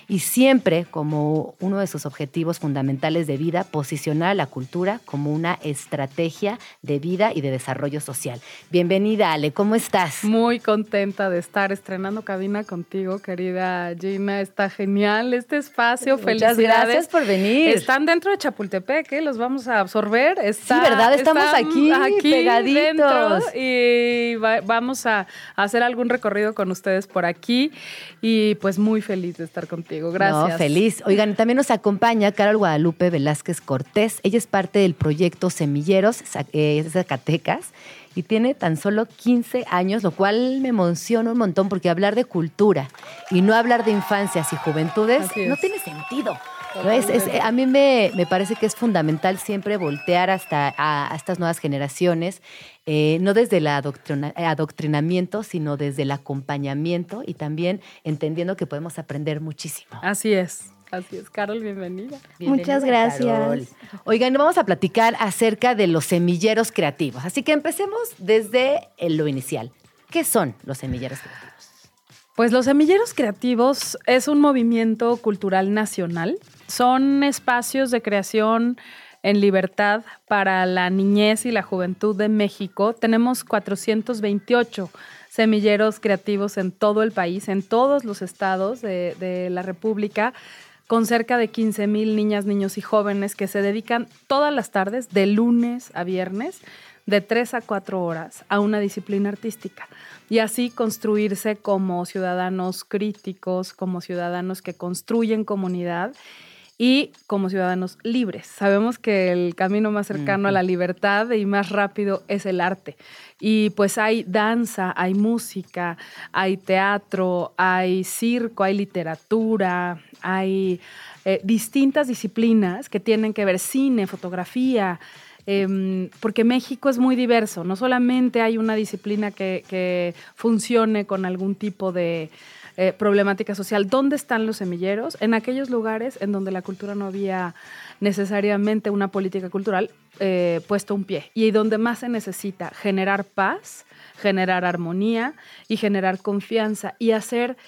y siempre como uno de sus objetivos fundamentales de vida, posicionar a la cultura como una estrategia de vida y de desarrollo social. Bienvenida, Ale, ¿cómo estás? Muy contenta de estar estrenando cabina contigo, querida Gina. Está genial este espacio. Muchas gracias por venir. Están dentro de Chapultepec, ¿eh? los vamos a absorber. sí, ¿verdad? Estamos aquí, aquí pegaditos. y vamos a hacer algún recorrido con ustedes por aquí. Y pues muy feliz de estar contigo. Gracias. No, feliz. Oigan, también nos acompaña Carol Guadalupe Velázquez Cortés. Ella es parte del proyecto Semilleros, eh, Zacatecas y tiene tan solo 15 años, lo cual me emociona un montón porque hablar de cultura y no hablar de infancias y juventudes no tiene sentido. A mí me, parece que es fundamental siempre voltear hasta a, estas nuevas generaciones, eh, no desde el adoctrinamiento, sino desde el acompañamiento y también entendiendo que podemos aprender muchísimo. Así es. Así es, Carol, bienvenida. Muchas gracias. Oigan, vamos a platicar acerca de los semilleros creativos. Así que empecemos desde lo inicial. ¿Qué son los semilleros creativos? Pues los semilleros creativos es un movimiento cultural nacional. Son espacios de creación en libertad para la niñez y la juventud de México. Tenemos 428 semilleros creativos en todo el país, en todos los estados de, la República con cerca de 15 mil niñas, niños y jóvenes que se dedican todas las tardes, de lunes a viernes, de 3 a 4 horas, a una disciplina artística. Y así construirse como ciudadanos críticos, como ciudadanos que construyen comunidad y como ciudadanos libres. Sabemos que el camino más cercano a la libertad y más rápido es el arte. Y pues hay danza, hay música, hay teatro, hay circo, hay literatura, hay eh, distintas disciplinas que tienen que ver cine, fotografía, em, porque México es muy diverso, no solamente hay una disciplina que, que funcione con algún tipo de eh, problemática social. ¿Dónde están los semilleros? En aquellos lugares en donde la cultura no había necesariamente una política cultural eh, puesto un pie y donde más se necesita generar paz, generar armonía y generar confianza y hacer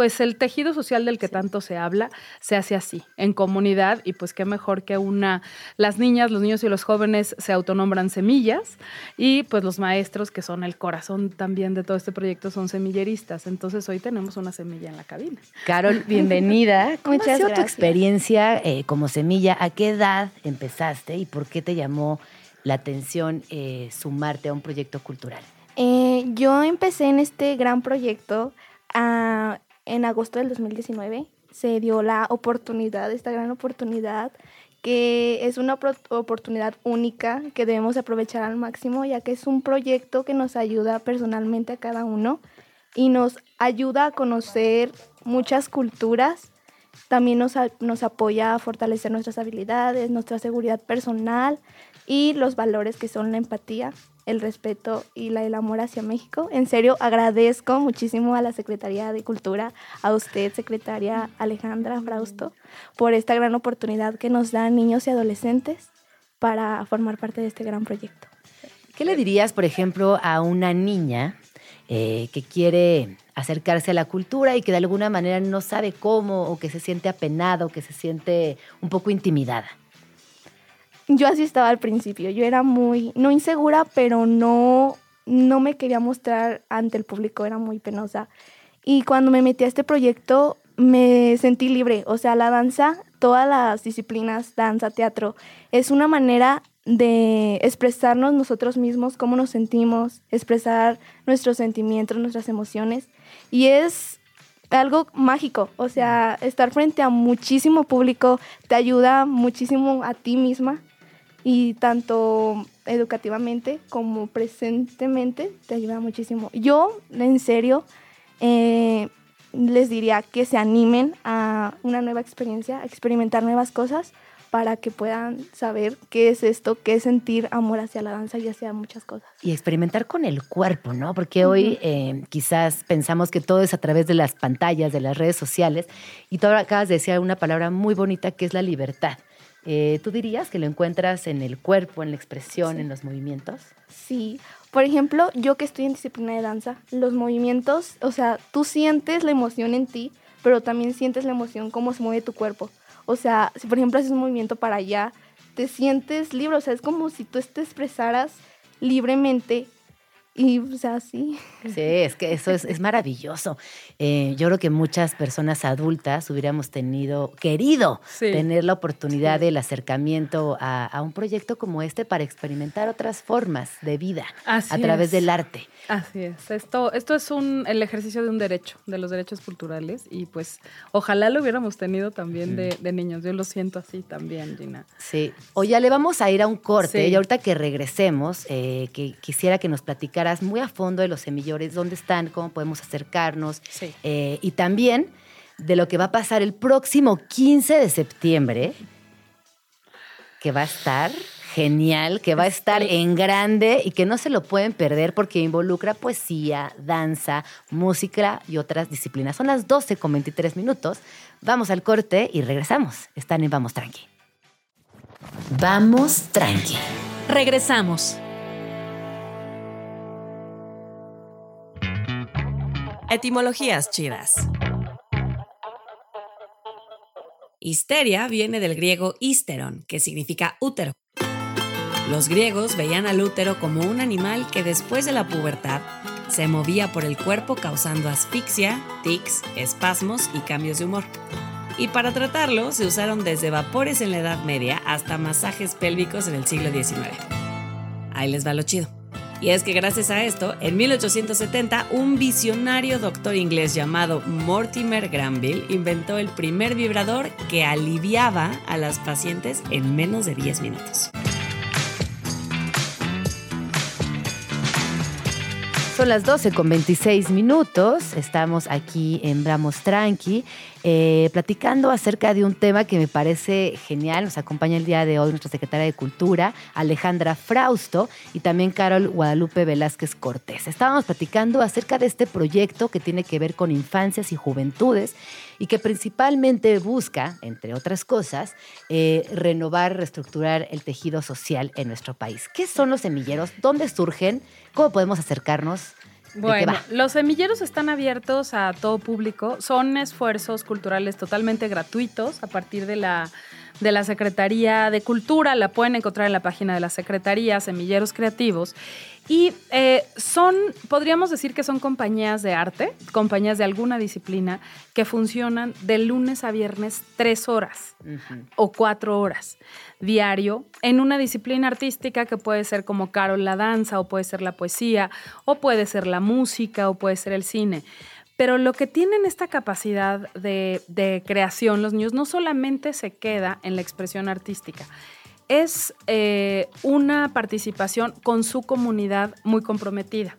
pues el tejido social del que tanto se habla se hace así, en comunidad, y pues qué mejor que una, las niñas, los niños y los jóvenes se autonombran semillas, y pues los maestros, que son el corazón también de todo este proyecto, son semilleristas. Entonces hoy tenemos una semilla en la cabina. Carol, bienvenida. (laughs) ¿Cómo Muchas ha sido tu gracias. experiencia eh, como semilla? ¿A qué edad empezaste y por qué te llamó la atención eh, sumarte a un proyecto cultural? Eh, yo empecé en este gran proyecto ah, en agosto del 2019. Se dio la oportunidad, esta gran oportunidad, que es una opor- oportunidad única que debemos aprovechar al máximo, ya que es un proyecto que nos ayuda personalmente a cada uno y nos ayuda a conocer muchas culturas. También nos, nos apoya a fortalecer nuestras habilidades, nuestra seguridad personal y los valores que son la empatía, el respeto y el amor hacia México. En serio, agradezco muchísimo a la Secretaría de Cultura, a usted, secretaria Alejandra Frausto, por esta gran oportunidad que nos dan niños y adolescentes para formar parte de este gran proyecto. ¿Qué le dirías, por ejemplo, a una niña eh, que quiere acercarse a la cultura y que de alguna manera no sabe cómo o que se siente apenado, que se siente un poco intimidada? Yo así estaba al principio, yo era muy, no insegura, pero no, no me quería mostrar ante el público, era muy penosa. Y cuando me metí a este proyecto me sentí libre, o sea, la danza, todas las disciplinas, danza, teatro, es una manera de expresarnos nosotros mismos, cómo nos sentimos, expresar nuestros sentimientos, nuestras emociones. Y es algo mágico, o sea, estar frente a muchísimo público te ayuda muchísimo a ti misma y tanto educativamente como presentemente te ayuda muchísimo. Yo, en serio, eh, les diría que se animen a una nueva experiencia, a experimentar nuevas cosas para que puedan saber qué es esto, qué es sentir amor hacia la danza y hacia muchas cosas. Y experimentar con el cuerpo, ¿no? Porque hoy eh, quizás pensamos que todo es a través de las pantallas, de las redes sociales, y tú acabas de decir una palabra muy bonita que es la libertad. Eh, ¿Tú dirías que lo encuentras en el cuerpo, en la expresión, en los movimientos? Sí, por ejemplo, yo que estoy en disciplina de danza, los movimientos, o sea, tú sientes la emoción en ti, pero también sientes la emoción cómo se mueve tu cuerpo. O sea, si por ejemplo haces un movimiento para allá, te sientes libre, o sea, es como si tú te expresaras libremente y, o sea, sí. Sí, es que eso es, es maravilloso. Eh, yo creo que muchas personas adultas hubiéramos tenido, querido Sí. tener la oportunidad del acercamiento a, a un proyecto como este para experimentar otras formas de vida Así a través es. del arte. Así es. Esto, esto es un, el ejercicio de un derecho, de los derechos culturales, y pues ojalá lo hubiéramos tenido también de, de niños. Yo lo siento así también, Gina. Sí. O ya le vamos a ir a un corte Sí. y ahorita que regresemos, eh, que quisiera que nos platicaras muy a fondo de los semillores, dónde están, cómo podemos acercarnos Sí. eh, y también de lo que va a pasar el próximo 15 de septiembre, que va a estar genial, que va a estar en grande y que no se lo pueden perder porque involucra poesía, danza, música y otras disciplinas. Son las 12 con 23 minutos. Vamos al corte y regresamos. Están en Vamos Tranqui. Vamos tranqui. Regresamos. Etimologías chidas. Histeria viene del griego histeron, que significa útero. Los griegos veían al útero como un animal que después de la pubertad se movía por el cuerpo causando asfixia, tics, espasmos y cambios de humor. Y para tratarlo se usaron desde vapores en la Edad Media hasta masajes pélvicos en el siglo XIX. Ahí les va lo chido. Y es que gracias a esto, en 1870, un visionario doctor inglés llamado Mortimer Granville inventó el primer vibrador que aliviaba a las pacientes en menos de 10 minutos. Son las 12 con 26 minutos. Estamos aquí en Bramos Tranqui. Eh, platicando acerca de un tema que me parece genial. Nos acompaña el día de hoy nuestra secretaria de Cultura, Alejandra Frausto, y también Carol Guadalupe Velázquez Cortés. Estábamos platicando acerca de este proyecto que tiene que ver con infancias y juventudes y que principalmente busca, entre otras cosas, eh, renovar, reestructurar el tejido social en nuestro país. ¿Qué son los semilleros? ¿Dónde surgen? ¿Cómo podemos acercarnos? ¿De qué Bueno, los semilleros están abiertos a todo público. Son esfuerzos culturales totalmente gratuitos a partir de la, de la Secretaría de Cultura. La pueden encontrar en la página de la Secretaría, Semilleros Creativos. Y eh, son, podríamos decir que son compañías de arte, compañías de alguna disciplina, que funcionan de lunes a viernes tres horas o cuatro horas diario en una disciplina artística que puede ser como Carol la danza o puede ser la poesía o puede ser la música o puede ser el cine. Pero lo que tienen esta capacidad de, de creación los niños no solamente se queda en la expresión artística, es eh, una participación con su comunidad muy comprometida.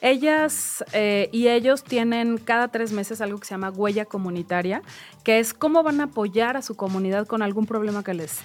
Ellas eh, y ellos tienen cada tres meses algo que se llama huella comunitaria, que es cómo van a apoyar a su comunidad con algún problema que les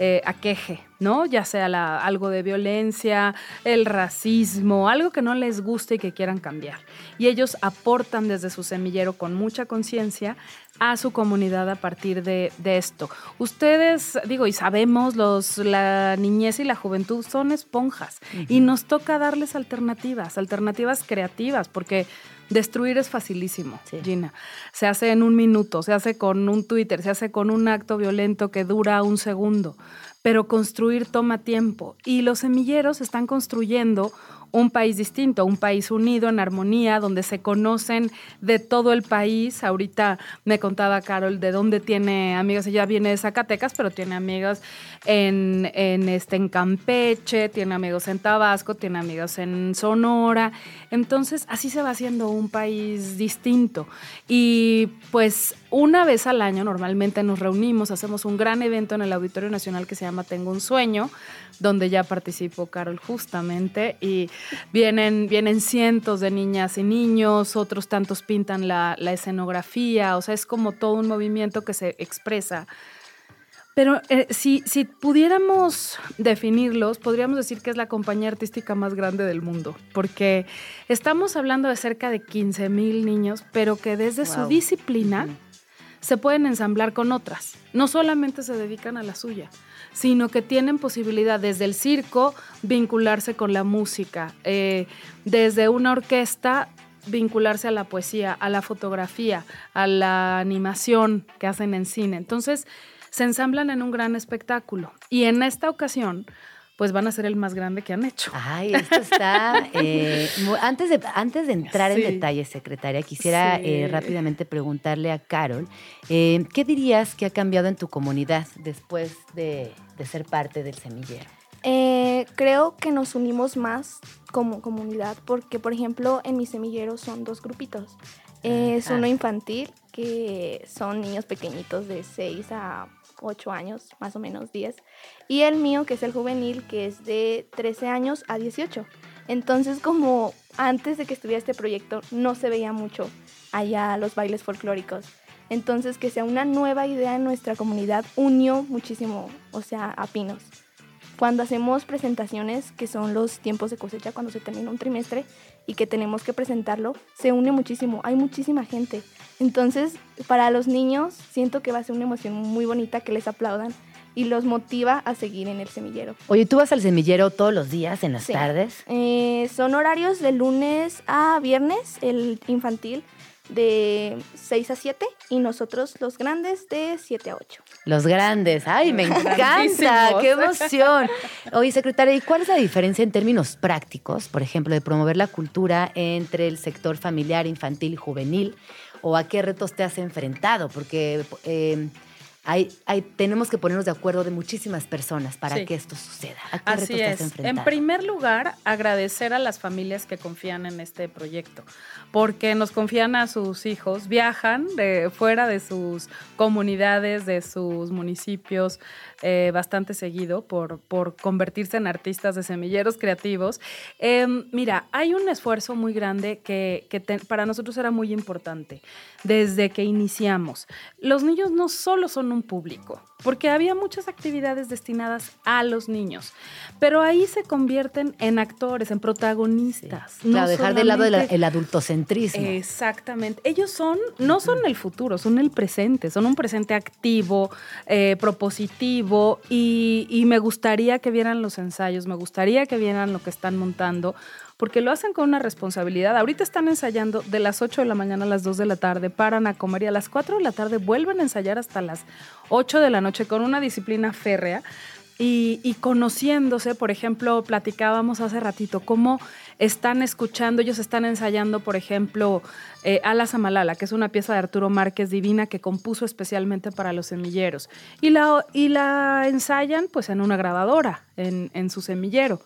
eh, aqueje, ¿no? Ya sea algo de violencia, el racismo, algo que no les guste y que quieran cambiar. Y ellos aportan desde su semillero con mucha conciencia a su comunidad a partir de, de esto. Ustedes, digo, y sabemos, los, la niñez y la juventud son esponjas y nos toca darles alternativas, alternativas creativas, porque destruir es facilísimo, Gina. Se hace en un minuto, se hace con un Twitter, se hace con un acto violento que dura un segundo, pero construir toma tiempo y los semilleros están construyendo un país distinto, un país unido en armonía, donde se conocen de todo el país. Ahorita me contaba Carol de dónde tiene amigas, ella viene de Zacatecas, pero tiene amigas en, en, este, en Campeche, tiene amigos en Tabasco, tiene amigos en Sonora. Entonces, así se va haciendo un país distinto. Y pues una vez al año normalmente nos reunimos, hacemos un gran evento en el Auditorio Nacional que se llama Tengo un sueño, donde ya participó Carol justamente, y vienen, vienen cientos de niñas y niños, otros tantos pintan la, la escenografía, o sea, es como todo un movimiento que se expresa. Pero eh, si, si pudiéramos definirlos, podríamos decir que es la compañía artística más grande del mundo, porque estamos hablando de cerca de 15 mil niños, pero que desde su disciplina se pueden ensamblar con otras. No solamente se dedican a la suya, sino que tienen posibilidad desde el circo vincularse con la música, eh, desde una orquesta vincularse a la poesía, a la fotografía, a la animación que hacen en cine. Entonces, se ensamblan en un gran espectáculo. Y en esta ocasión, pues van a ser el más grande que han hecho. Ay, esto está... eh, antes, de, antes de entrar Sí. en detalles, secretaria, quisiera Sí. eh, rápidamente preguntarle a Carol, eh, ¿qué dirías que ha cambiado en tu comunidad después de, de ser parte del semillero? Eh, creo que nos unimos más como comunidad porque, por ejemplo, en mi semillero son dos grupitos. Eh, es Ah. uno infantil, que son niños pequeñitos de 6 a 8 años, más o menos 10. Y el mío, que es el juvenil, que es de 13 años a 18. Entonces, como antes de que estuviera este proyecto, no se veía mucho allá los bailes folclóricos. Entonces, que sea una nueva idea en nuestra comunidad unió muchísimo, o sea, a Pinos cuando hacemos presentaciones, que son los tiempos de cosecha, cuando se termina un trimestre y que tenemos que presentarlo, se une muchísimo, hay muchísima gente. Entonces, para los niños, siento que va a ser una emoción muy bonita que les aplaudan y los motiva a seguir en el semillero. Oye, ¿tú vas al semillero todos los días, en las Sí. tardes? Eh, son horarios de lunes a viernes, el infantil de 6 a 7 y nosotros los grandes de 7 a 8. Los grandes. ¡Ay, me (laughs) encanta! ¡Qué emoción! Oye, secretaria, ¿y cuál es la diferencia en términos prácticos, por ejemplo, de promover la cultura entre el sector familiar, infantil y juvenil? ¿O a qué retos te has enfrentado? Porque eh, hay, hay, tenemos que ponernos de acuerdo de muchísimas personas para Sí. que esto suceda. ¿A qué Así retos te has es. En primer lugar, agradecer a las familias que confían en este proyecto, porque nos confían a sus hijos, viajan de fuera de sus comunidades, de sus municipios, eh, bastante seguido por, por convertirse en artistas de semilleros creativos. Em, mira, hay un esfuerzo muy grande que, que te- para nosotros era muy importante desde que iniciamos. Los niños no solo son un público, porque había muchas actividades destinadas a los niños, pero ahí se convierten en actores, en protagonistas. no Claro, dejar de lado el, el adultocentrismo. Exactamente. Ellos son, no son el futuro, son el presente, son un presente activo, eh, propositivo y, me gustaría que vieran los ensayos, me gustaría que vieran lo que están montando, porque lo hacen con una responsabilidad. Ahorita están ensayando de las 8 de la mañana a las 2 de la tarde, paran a comer y a las 4 de la tarde vuelven a ensayar hasta las 8 de la noche con una disciplina férrea. Y, y conociéndose, por ejemplo, platicábamos hace ratito cómo están escuchando, ellos están ensayando, por ejemplo, eh, Alas a Malala, que es una pieza de Arturo Márquez divina que compuso especialmente para los semilleros. Y la, y la ensayan pues en una grabadora, en, en su semillero.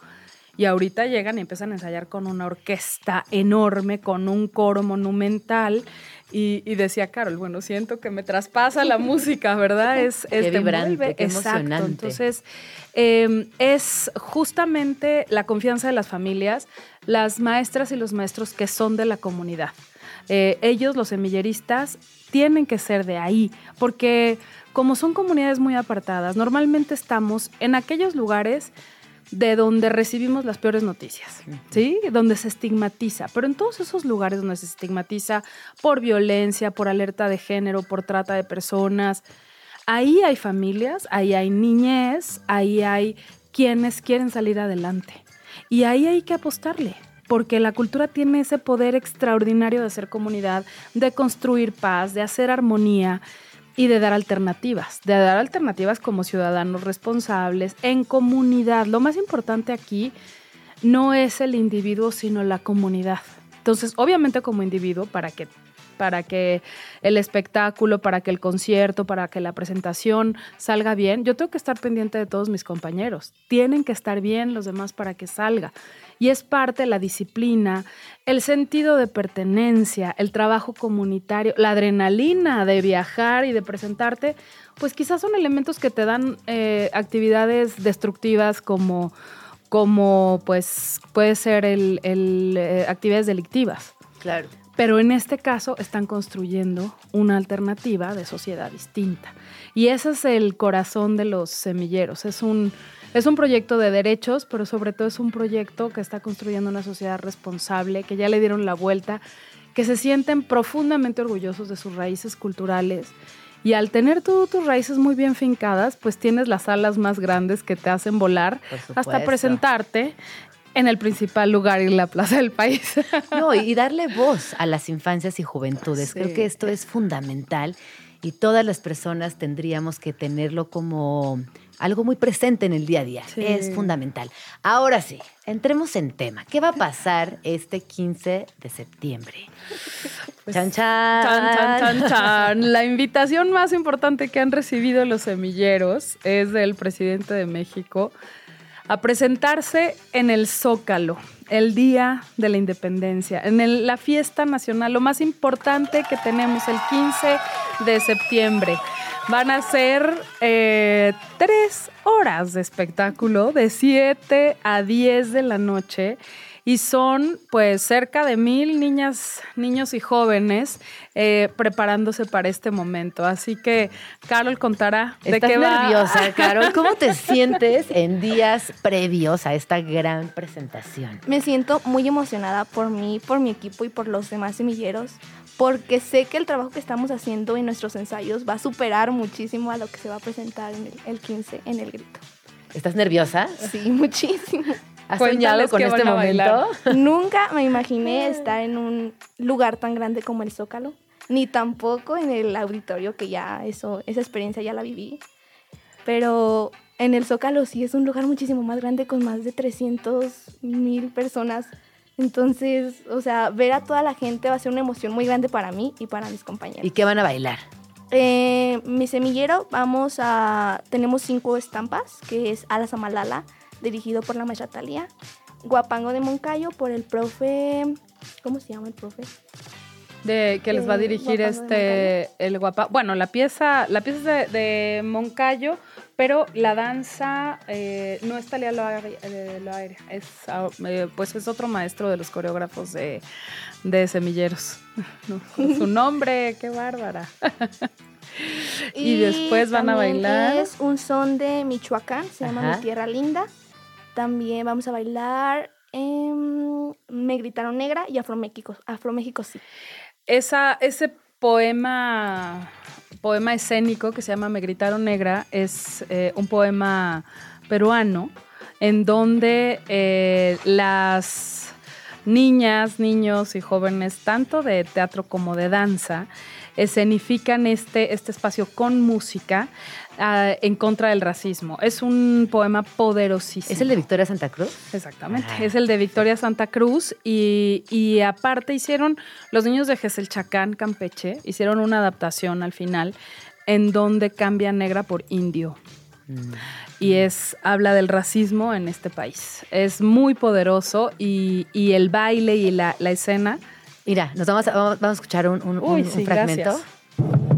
Y ahorita llegan y empiezan a ensayar con una orquesta enorme, con un coro monumental. Y, y decía Carol, bueno, siento que me traspasa la (laughs) música, ¿verdad? Es, es Qué vibrante, Exacto. emocionante. Entonces, eh, es justamente la confianza de las familias, las maestras y los maestros que son de la comunidad. Eh, ellos, los semilleristas, tienen que ser de ahí, porque como son comunidades muy apartadas, normalmente estamos en aquellos lugares de donde recibimos las peores noticias, ¿sí? Donde se estigmatiza. Pero en todos esos lugares donde se estigmatiza por violencia, por alerta de género, por trata de personas, ahí hay familias, ahí hay niñez, ahí hay quienes quieren salir adelante. Y ahí hay que apostarle, porque la cultura tiene ese poder extraordinario de hacer comunidad, de construir paz, de hacer armonía y de dar alternativas, de dar alternativas como ciudadanos responsables, en comunidad. Lo más importante aquí no es el individuo, sino la comunidad. Entonces, obviamente como individuo, para que para que el espectáculo, para que el concierto, para que la presentación salga bien, yo tengo que estar pendiente de todos mis compañeros. Tienen que estar bien los demás para que salga. Y es parte de la disciplina, el sentido de pertenencia, el trabajo comunitario, la adrenalina de viajar y de presentarte, pues quizás son elementos que te dan eh, actividades destructivas como, como pues puede ser el, eh, actividades delictivas. Claro. Pero en este caso están construyendo una alternativa de sociedad distinta. Y ese es el corazón de los semilleros. Es un, es un proyecto de derechos, pero sobre todo es un proyecto que está construyendo una sociedad responsable, que ya le dieron la vuelta, que se sienten profundamente orgullosos de sus raíces culturales. Y al tener tú tus raíces muy bien fincadas, pues tienes las alas más grandes que te hacen volar hasta presentarte en el principal lugar y la plaza del país. (laughs) No, y darle voz a las infancias y juventudes. Creo que esto es fundamental y todas las personas tendríamos que tenerlo como algo muy presente en el día a día. Sí. Es fundamental. Ahora sí, entremos en tema. ¿Qué va a pasar este 15 de septiembre? chan, chan. Chan, chan, chan, chan. La invitación más importante que han recibido los semilleros es del presidente de México a presentarse en el Zócalo, el Día de la Independencia, en la fiesta nacional, lo más importante que tenemos el 15 de septiembre. Van a ser eh, tres horas de espectáculo de 7 a 10 de la noche y son pues cerca de mil niñas, niños y jóvenes eh, preparándose para este momento. Así que Carol contará de Estás qué va. nerviosa, (laughs) Carol. ¿Cómo te sientes en días previos a esta gran presentación? Me siento muy emocionada por mí, por mi equipo y por los demás semilleros, porque sé que el trabajo que estamos haciendo en nuestros ensayos va a superar muchísimo a lo que se va a presentar en el, el 15 en el grito. ¿Estás nerviosa? Sí, (laughs) muchísimo. ¿Has soñado con este momento? (laughs) Nunca me imaginé estar en un lugar tan grande como el Zócalo, ni tampoco en el auditorio, que ya eso, esa experiencia ya la viví. Pero en el Zócalo sí es un lugar muchísimo más grande con más de 300 mil personas. Entonces, o sea, ver a toda la gente va a ser una emoción muy grande para mí y para mis compañeros. ¿Y qué van a bailar? Eh, mi semillero, vamos a. Tenemos cinco estampas, que es Alas Amalala, dirigido por la maestra Talía. Guapango de Moncayo, por el profe. ¿Cómo se llama el profe? De que les va a Eh, dirigir Guapango este el guapa. Bueno, la pieza, la pieza es de, de Moncayo, pero la danza no es Talia Loaire, eh, es ah, eh, pues es otro maestro de los coreógrafos de, de semilleros. (laughs) No, su (laughs) nombre, qué bárbara. (laughs) y, después van a bailar. Es un son de Michoacán, se llama. Mi Tierra Linda. También vamos a bailar em, Me Gritaron Negra y Afroméxico, Afroméxico sí. Esa, ese poema, poema escénico que se llama Me gritaron negra es eh, un poema peruano en donde eh, las niñas, niños y jóvenes, tanto de teatro como de danza, escenifican este, este espacio con música ah, en contra del racismo. Es un poema poderosísimo. ¿Es el de Victoria Santa Cruz? Exactamente. Ah. Es el de Victoria Santa Cruz y, y aparte hicieron, los niños de Geselchacán, Campeche, hicieron una adaptación al final en donde cambia negra por indio. Y es, habla del racismo en este país. Es muy poderoso y, y el baile y la, la escena. Mira, nos vamos a, vamos a escuchar un, un- Uy, un- un sí, fragmento. gracias.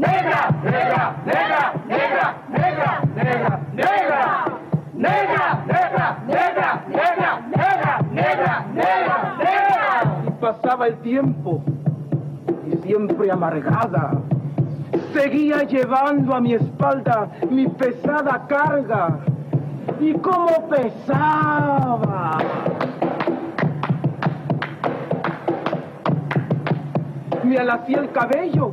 ¡Negra! ¡Negra! ¡Negra! ¡Negra! ¡Negra! ¡Negra! ¡Negra! ¡Negra! ¡Negra! ¡Negra! ¡Negra! ¡Negra! ¡Negra! ¡Negra! ¡Negra! Y pasaba el tiempo y siempre amargada. Seguía llevando a mi espalda mi pesada carga. ¿Y cómo pesaba? Me alacé el cabello,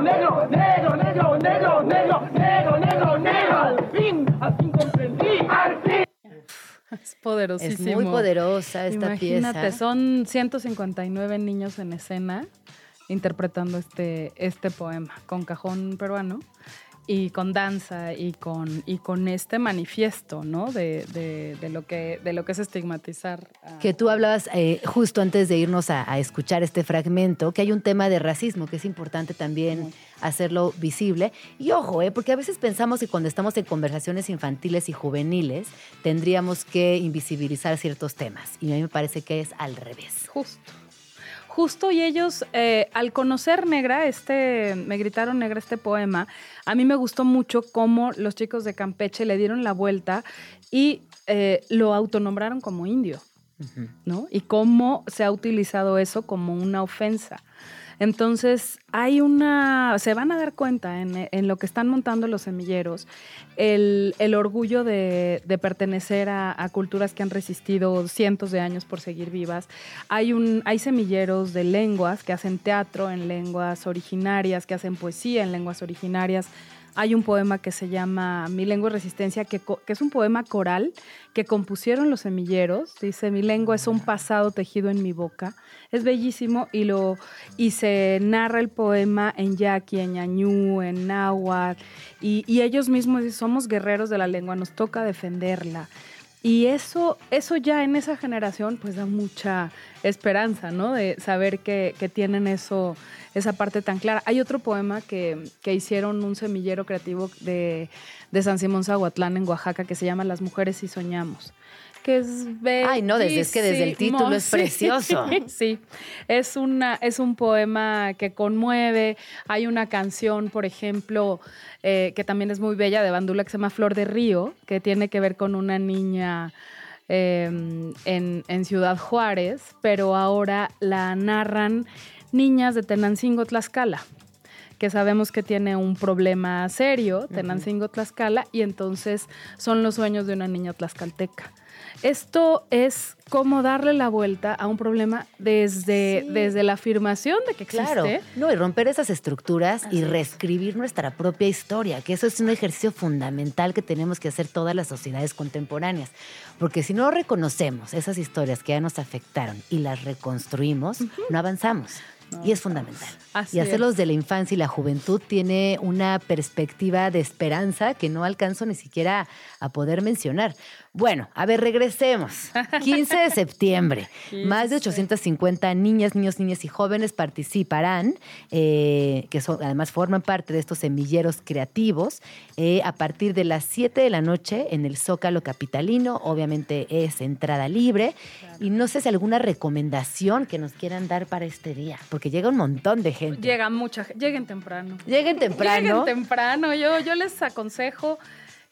negro, negro, negro, negro, negro, negro, negro, negro, negro, negro! ¡Al fin! ¡Al fin comprendí! ¡Al fin! Es poderosísimo. Es muy poderosa esta Imagínate, pieza. son 159 niños en escena interpretando este, este poema con cajón peruano y con danza y con, y con este manifiesto, ¿no? De, de- de lo, que, de lo que es estigmatizar. a- Que tú hablabas eh, justo antes de irnos a, a escuchar este fragmento, que hay un tema de racismo que es importante también hacerlo visible. Y ojo, eh, porque a veces pensamos que cuando estamos en conversaciones infantiles y juveniles tendríamos que invisibilizar ciertos temas. Y a mí me parece que es al revés. Justo. Justo y ellos, eh, al conocer Negra, este, me gritaron Negra este poema, a mí me gustó mucho cómo los chicos de Campeche le dieron la vuelta y eh, lo autonombraron como indio, ¿no? Y cómo se ha utilizado eso como una ofensa. Entonces, hay una, se van a dar cuenta en, lo que están montando los semilleros, el, orgullo de, de pertenecer a, a, culturas que han resistido cientos de años por seguir vivas. Hay, un, hay semilleros de lenguas que hacen teatro en lenguas originarias, que hacen poesía en lenguas originarias hay un poema que se llama Mi lengua es resistencia, que, que, es un poema coral que compusieron los semilleros. Dice, mi lengua es un pasado tejido en mi boca. Es bellísimo y, lo, y se narra el poema en yaqui, en ñañú, en náhuatl. Y, y ellos mismos dicen, somos guerreros de la lengua, nos toca defenderla. Y eso, eso ya en esa generación pues da mucha esperanza, ¿no? De saber que, que tienen eso, esa parte tan clara. Hay otro poema que, que hicieron un semillero creativo de, de San Simón Zahuatlán en Oaxaca que se llama Las mujeres y soñamos que es Ay, no, desde, es que desde el título es precioso. (laughs) Sí, es, una, es un poema que conmueve. Hay una canción, por ejemplo, eh, que también es muy bella de Bandula que se llama Flor de Río, que tiene que ver con una niña eh, en, en Ciudad Juárez, pero ahora la narran niñas de Tenancingo, Tlaxcala que sabemos que tiene un problema serio, Tenancingo, Tlaxcala, y entonces son los sueños de una niña tlaxcalteca. Esto es como darle la vuelta a un problema desde, sí. desde la afirmación de que existe. Claro, no, y romper esas estructuras Así y reescribir es. nuestra propia historia, que eso es un ejercicio fundamental que tenemos que hacer todas las sociedades contemporáneas. Porque si no reconocemos esas historias que ya nos afectaron y las reconstruimos, uh -huh. no avanzamos. No, y es fundamental. Y hacerlos es. de la infancia y la juventud tiene una perspectiva de esperanza que no alcanzo ni siquiera a poder mencionar. Bueno, a ver, regresemos. (laughs) 15 de septiembre. 15. Más de 850 niñas, niños, niñas y jóvenes participarán, eh, que son, además forman parte de estos semilleros creativos, eh, a partir de las 7 de la noche en el Zócalo Capitalino. Obviamente es entrada libre. Y no sé si alguna recomendación que nos quieran dar para este día, porque llega un montón de gente. Llega mucha gente. Lleguen temprano. Lleguen temprano. Lleguen temprano. Yo, yo les aconsejo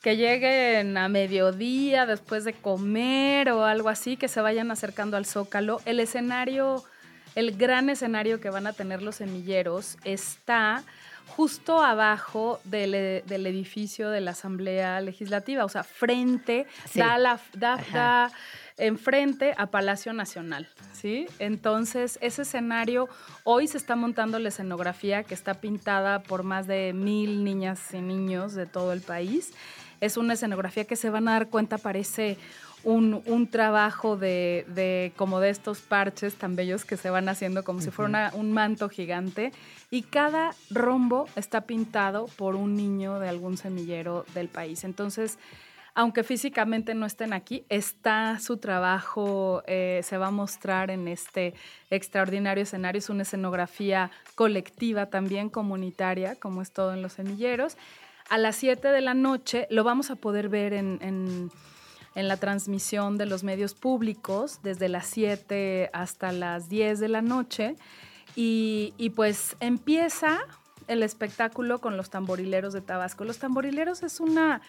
que lleguen a mediodía después de comer o algo así, que se vayan acercando al zócalo. El escenario, el gran escenario que van a tener los semilleros está justo abajo del, del edificio de la Asamblea Legislativa, o sea, frente, sí. da, la, da, da enfrente a Palacio Nacional, ¿sí? Entonces, ese escenario, hoy se está montando la escenografía que está pintada por más de mil niñas y niños de todo el país es una escenografía que se van a dar cuenta parece un, un trabajo de, de, como de estos parches tan bellos que se van haciendo como uh -huh. si fuera una, un manto gigante y cada rombo está pintado por un niño de algún semillero del país. Entonces, aunque físicamente no estén aquí, está su trabajo, eh, se va a mostrar en este extraordinario escenario. Es una escenografía colectiva también, comunitaria, como es todo en los semilleros a las 7 de la noche lo vamos a poder ver en, en, en, la transmisión de los medios públicos desde las 7 hasta las 10 de la noche. Y, y, pues empieza el espectáculo con los tamborileros de Tabasco. Los tamborileros es una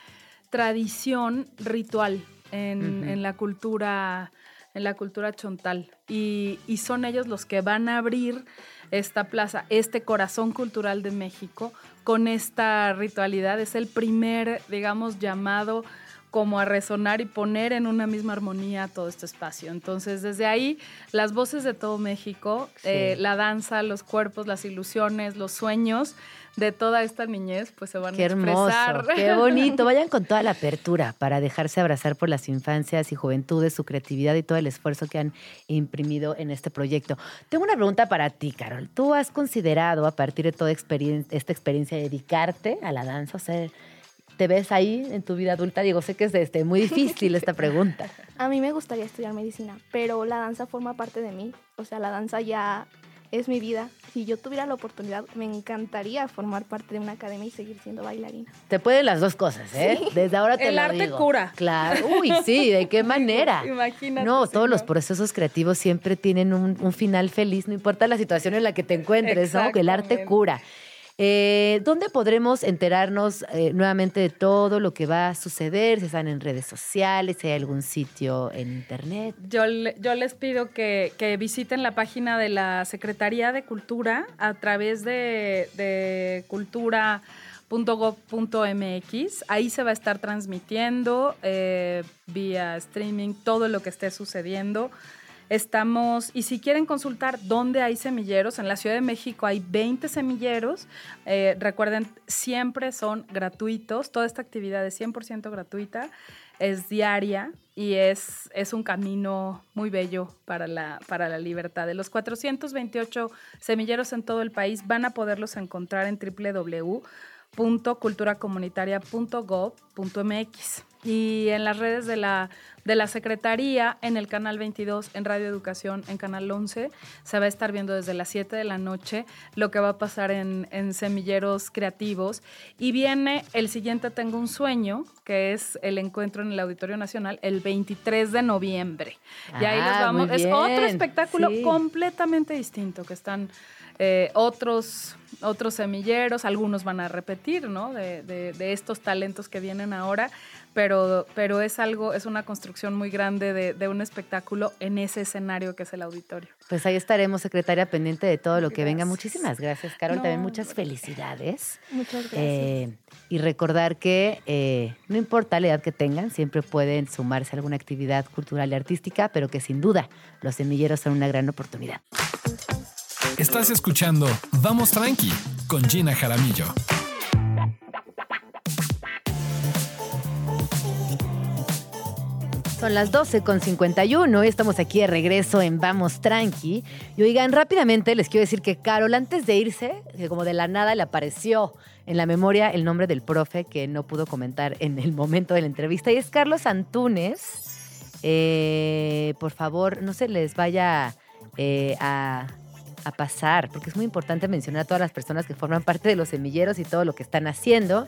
tradición ritual en, uh -huh. en la cultura en la cultura chontal y, y son ellos los que van a abrir esta plaza, este corazón cultural de México, con esta ritualidad. Es el primer, digamos, llamado como a resonar y poner en una misma armonía todo este espacio. Entonces, desde ahí, las voces de todo México, sí. eh, la danza, los cuerpos, las ilusiones, los sueños de toda esta niñez, pues se van qué a expresar. Hermoso, qué (laughs) bonito. Vayan con toda la apertura para dejarse abrazar por las infancias y juventudes, su creatividad y todo el esfuerzo que han imprimido en este proyecto. Tengo una pregunta para ti, Carol. ¿Tú has considerado, a partir de toda experien esta experiencia, dedicarte a la danza? O sea, ¿Te ves ahí en tu vida adulta? Digo, sé que es este, muy difícil esta pregunta. (laughs) A mí me gustaría estudiar medicina, pero la danza forma parte de mí. O sea, la danza ya es mi vida. Si yo tuviera la oportunidad, me encantaría formar parte de una academia y seguir siendo bailarina. Te pueden las dos cosas, ¿eh? Sí. Desde ahora te El lo arte digo. cura. Claro. Uy, sí, ¿de qué (laughs) manera? Imagínate. No, todos los procesos creativos siempre tienen un, un, final feliz, no importa la situación en la que te encuentres, ¿no? Que el arte cura. Eh, ¿Dónde podremos enterarnos eh, nuevamente de todo lo que va a suceder? Si están en redes sociales, si hay algún sitio en internet. Yo, le- yo les pido que, visiten la página de la Secretaría de Cultura a través de, de. Ahí se va a estar transmitiendo eh, vía streaming todo lo que esté sucediendo. Estamos, y si quieren consultar dónde hay semilleros, en la Ciudad de México hay 20 semilleros. Eh, recuerden, siempre son gratuitos. Toda esta actividad es 100% gratuita, es diaria y es, es un camino muy bello para la, para la libertad. De los 428 semilleros en todo el país van a poderlos encontrar en www.culturacomunitaria.gov.mx y en las redes de la, de la Secretaría, en el canal 22, en Radio Educación, en canal 11, se va a estar viendo desde las 7 de la noche lo que va a pasar en, en Semilleros Creativos. Y viene el siguiente Tengo un Sueño, que es el encuentro en el Auditorio Nacional, el 23 de noviembre. y ahí nos Ah, vamos. Es otro espectáculo Sí. completamente distinto, que están eh, otros, otros semilleros, algunos van a repetir, ¿no? De, de- de estos talentos que vienen ahora, pero, pero es algo, es una construcción muy grande de, de un espectáculo en ese escenario que es el auditorio. Pues ahí estaremos, secretaria, pendiente de todo lo que venga. Muchísimas gracias, Carol. No, También muchas felicidades. Muchas gracias. Eh, y recordar que eh, no importa la edad que tengan, siempre pueden sumarse a alguna actividad cultural y artística, pero que sin duda los semilleros son una gran oportunidad. Estás escuchando Vamos Tranqui con Gina Jaramillo. Son las 12 con 51 y estamos aquí de regreso en Vamos Tranqui. Y oigan, rápidamente les quiero decir que Carol, antes de irse, que como de la nada le apareció en la memoria el nombre del profe que no pudo comentar en el momento de la entrevista, y es Carlos Antunes. Eh, por favor, no se les vaya eh, a, a pasar, porque es muy importante mencionar a todas las personas que forman parte de los semilleros y todo lo que están haciendo.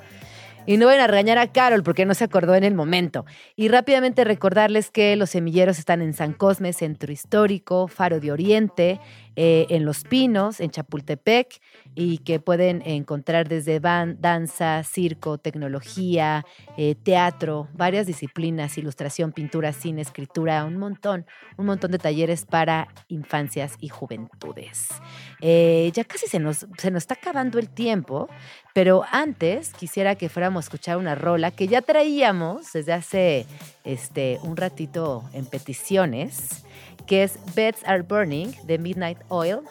Y no vayan a regañar a Carol porque no se acordó en el momento. Y rápidamente recordarles que los semilleros están en San Cosme, Centro Histórico, Faro de Oriente, eh, en Los Pinos, en Chapultepec, y que pueden encontrar desde danza, circo, tecnología, eh, teatro, varias disciplinas, ilustración, pintura, cine, escritura, un montón, un montón de talleres para infancias y juventudes. Eh, ya casi se nos, se nos está acabando el tiempo, pero antes quisiera que fuéramos a escuchar una rola que ya traíamos desde hace este, un ratito en peticiones, que es Beds Are Burning de Midnight Oil.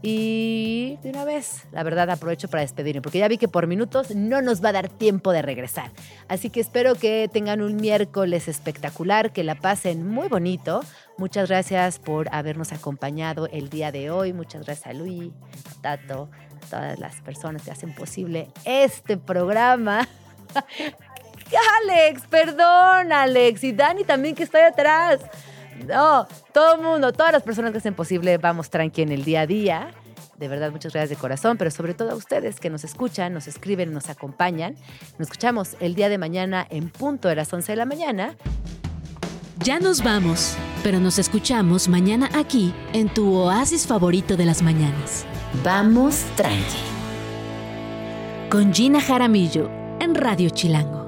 Y de una vez, la verdad, aprovecho para despedirme, porque ya vi que por minutos no nos va a dar tiempo de regresar. Así que espero que tengan un miércoles espectacular, que la pasen muy bonito. Muchas gracias por habernos acompañado el día de hoy. Muchas gracias a Luis, Tato, a todas las personas que hacen posible este programa. (laughs) Alex, perdón, Alex. Y Dani también que está ahí atrás. No, todo el mundo, todas las personas que hacen posible, vamos tranqui en el día a día. De verdad, muchas gracias de corazón, pero sobre todo a ustedes que nos escuchan, nos escriben, nos acompañan. Nos escuchamos el día de mañana en punto de las 11 de la mañana. Ya nos vamos, pero nos escuchamos mañana aquí en tu oasis favorito de las mañanas. Vamos tranqui. Con Gina Jaramillo en Radio Chilango.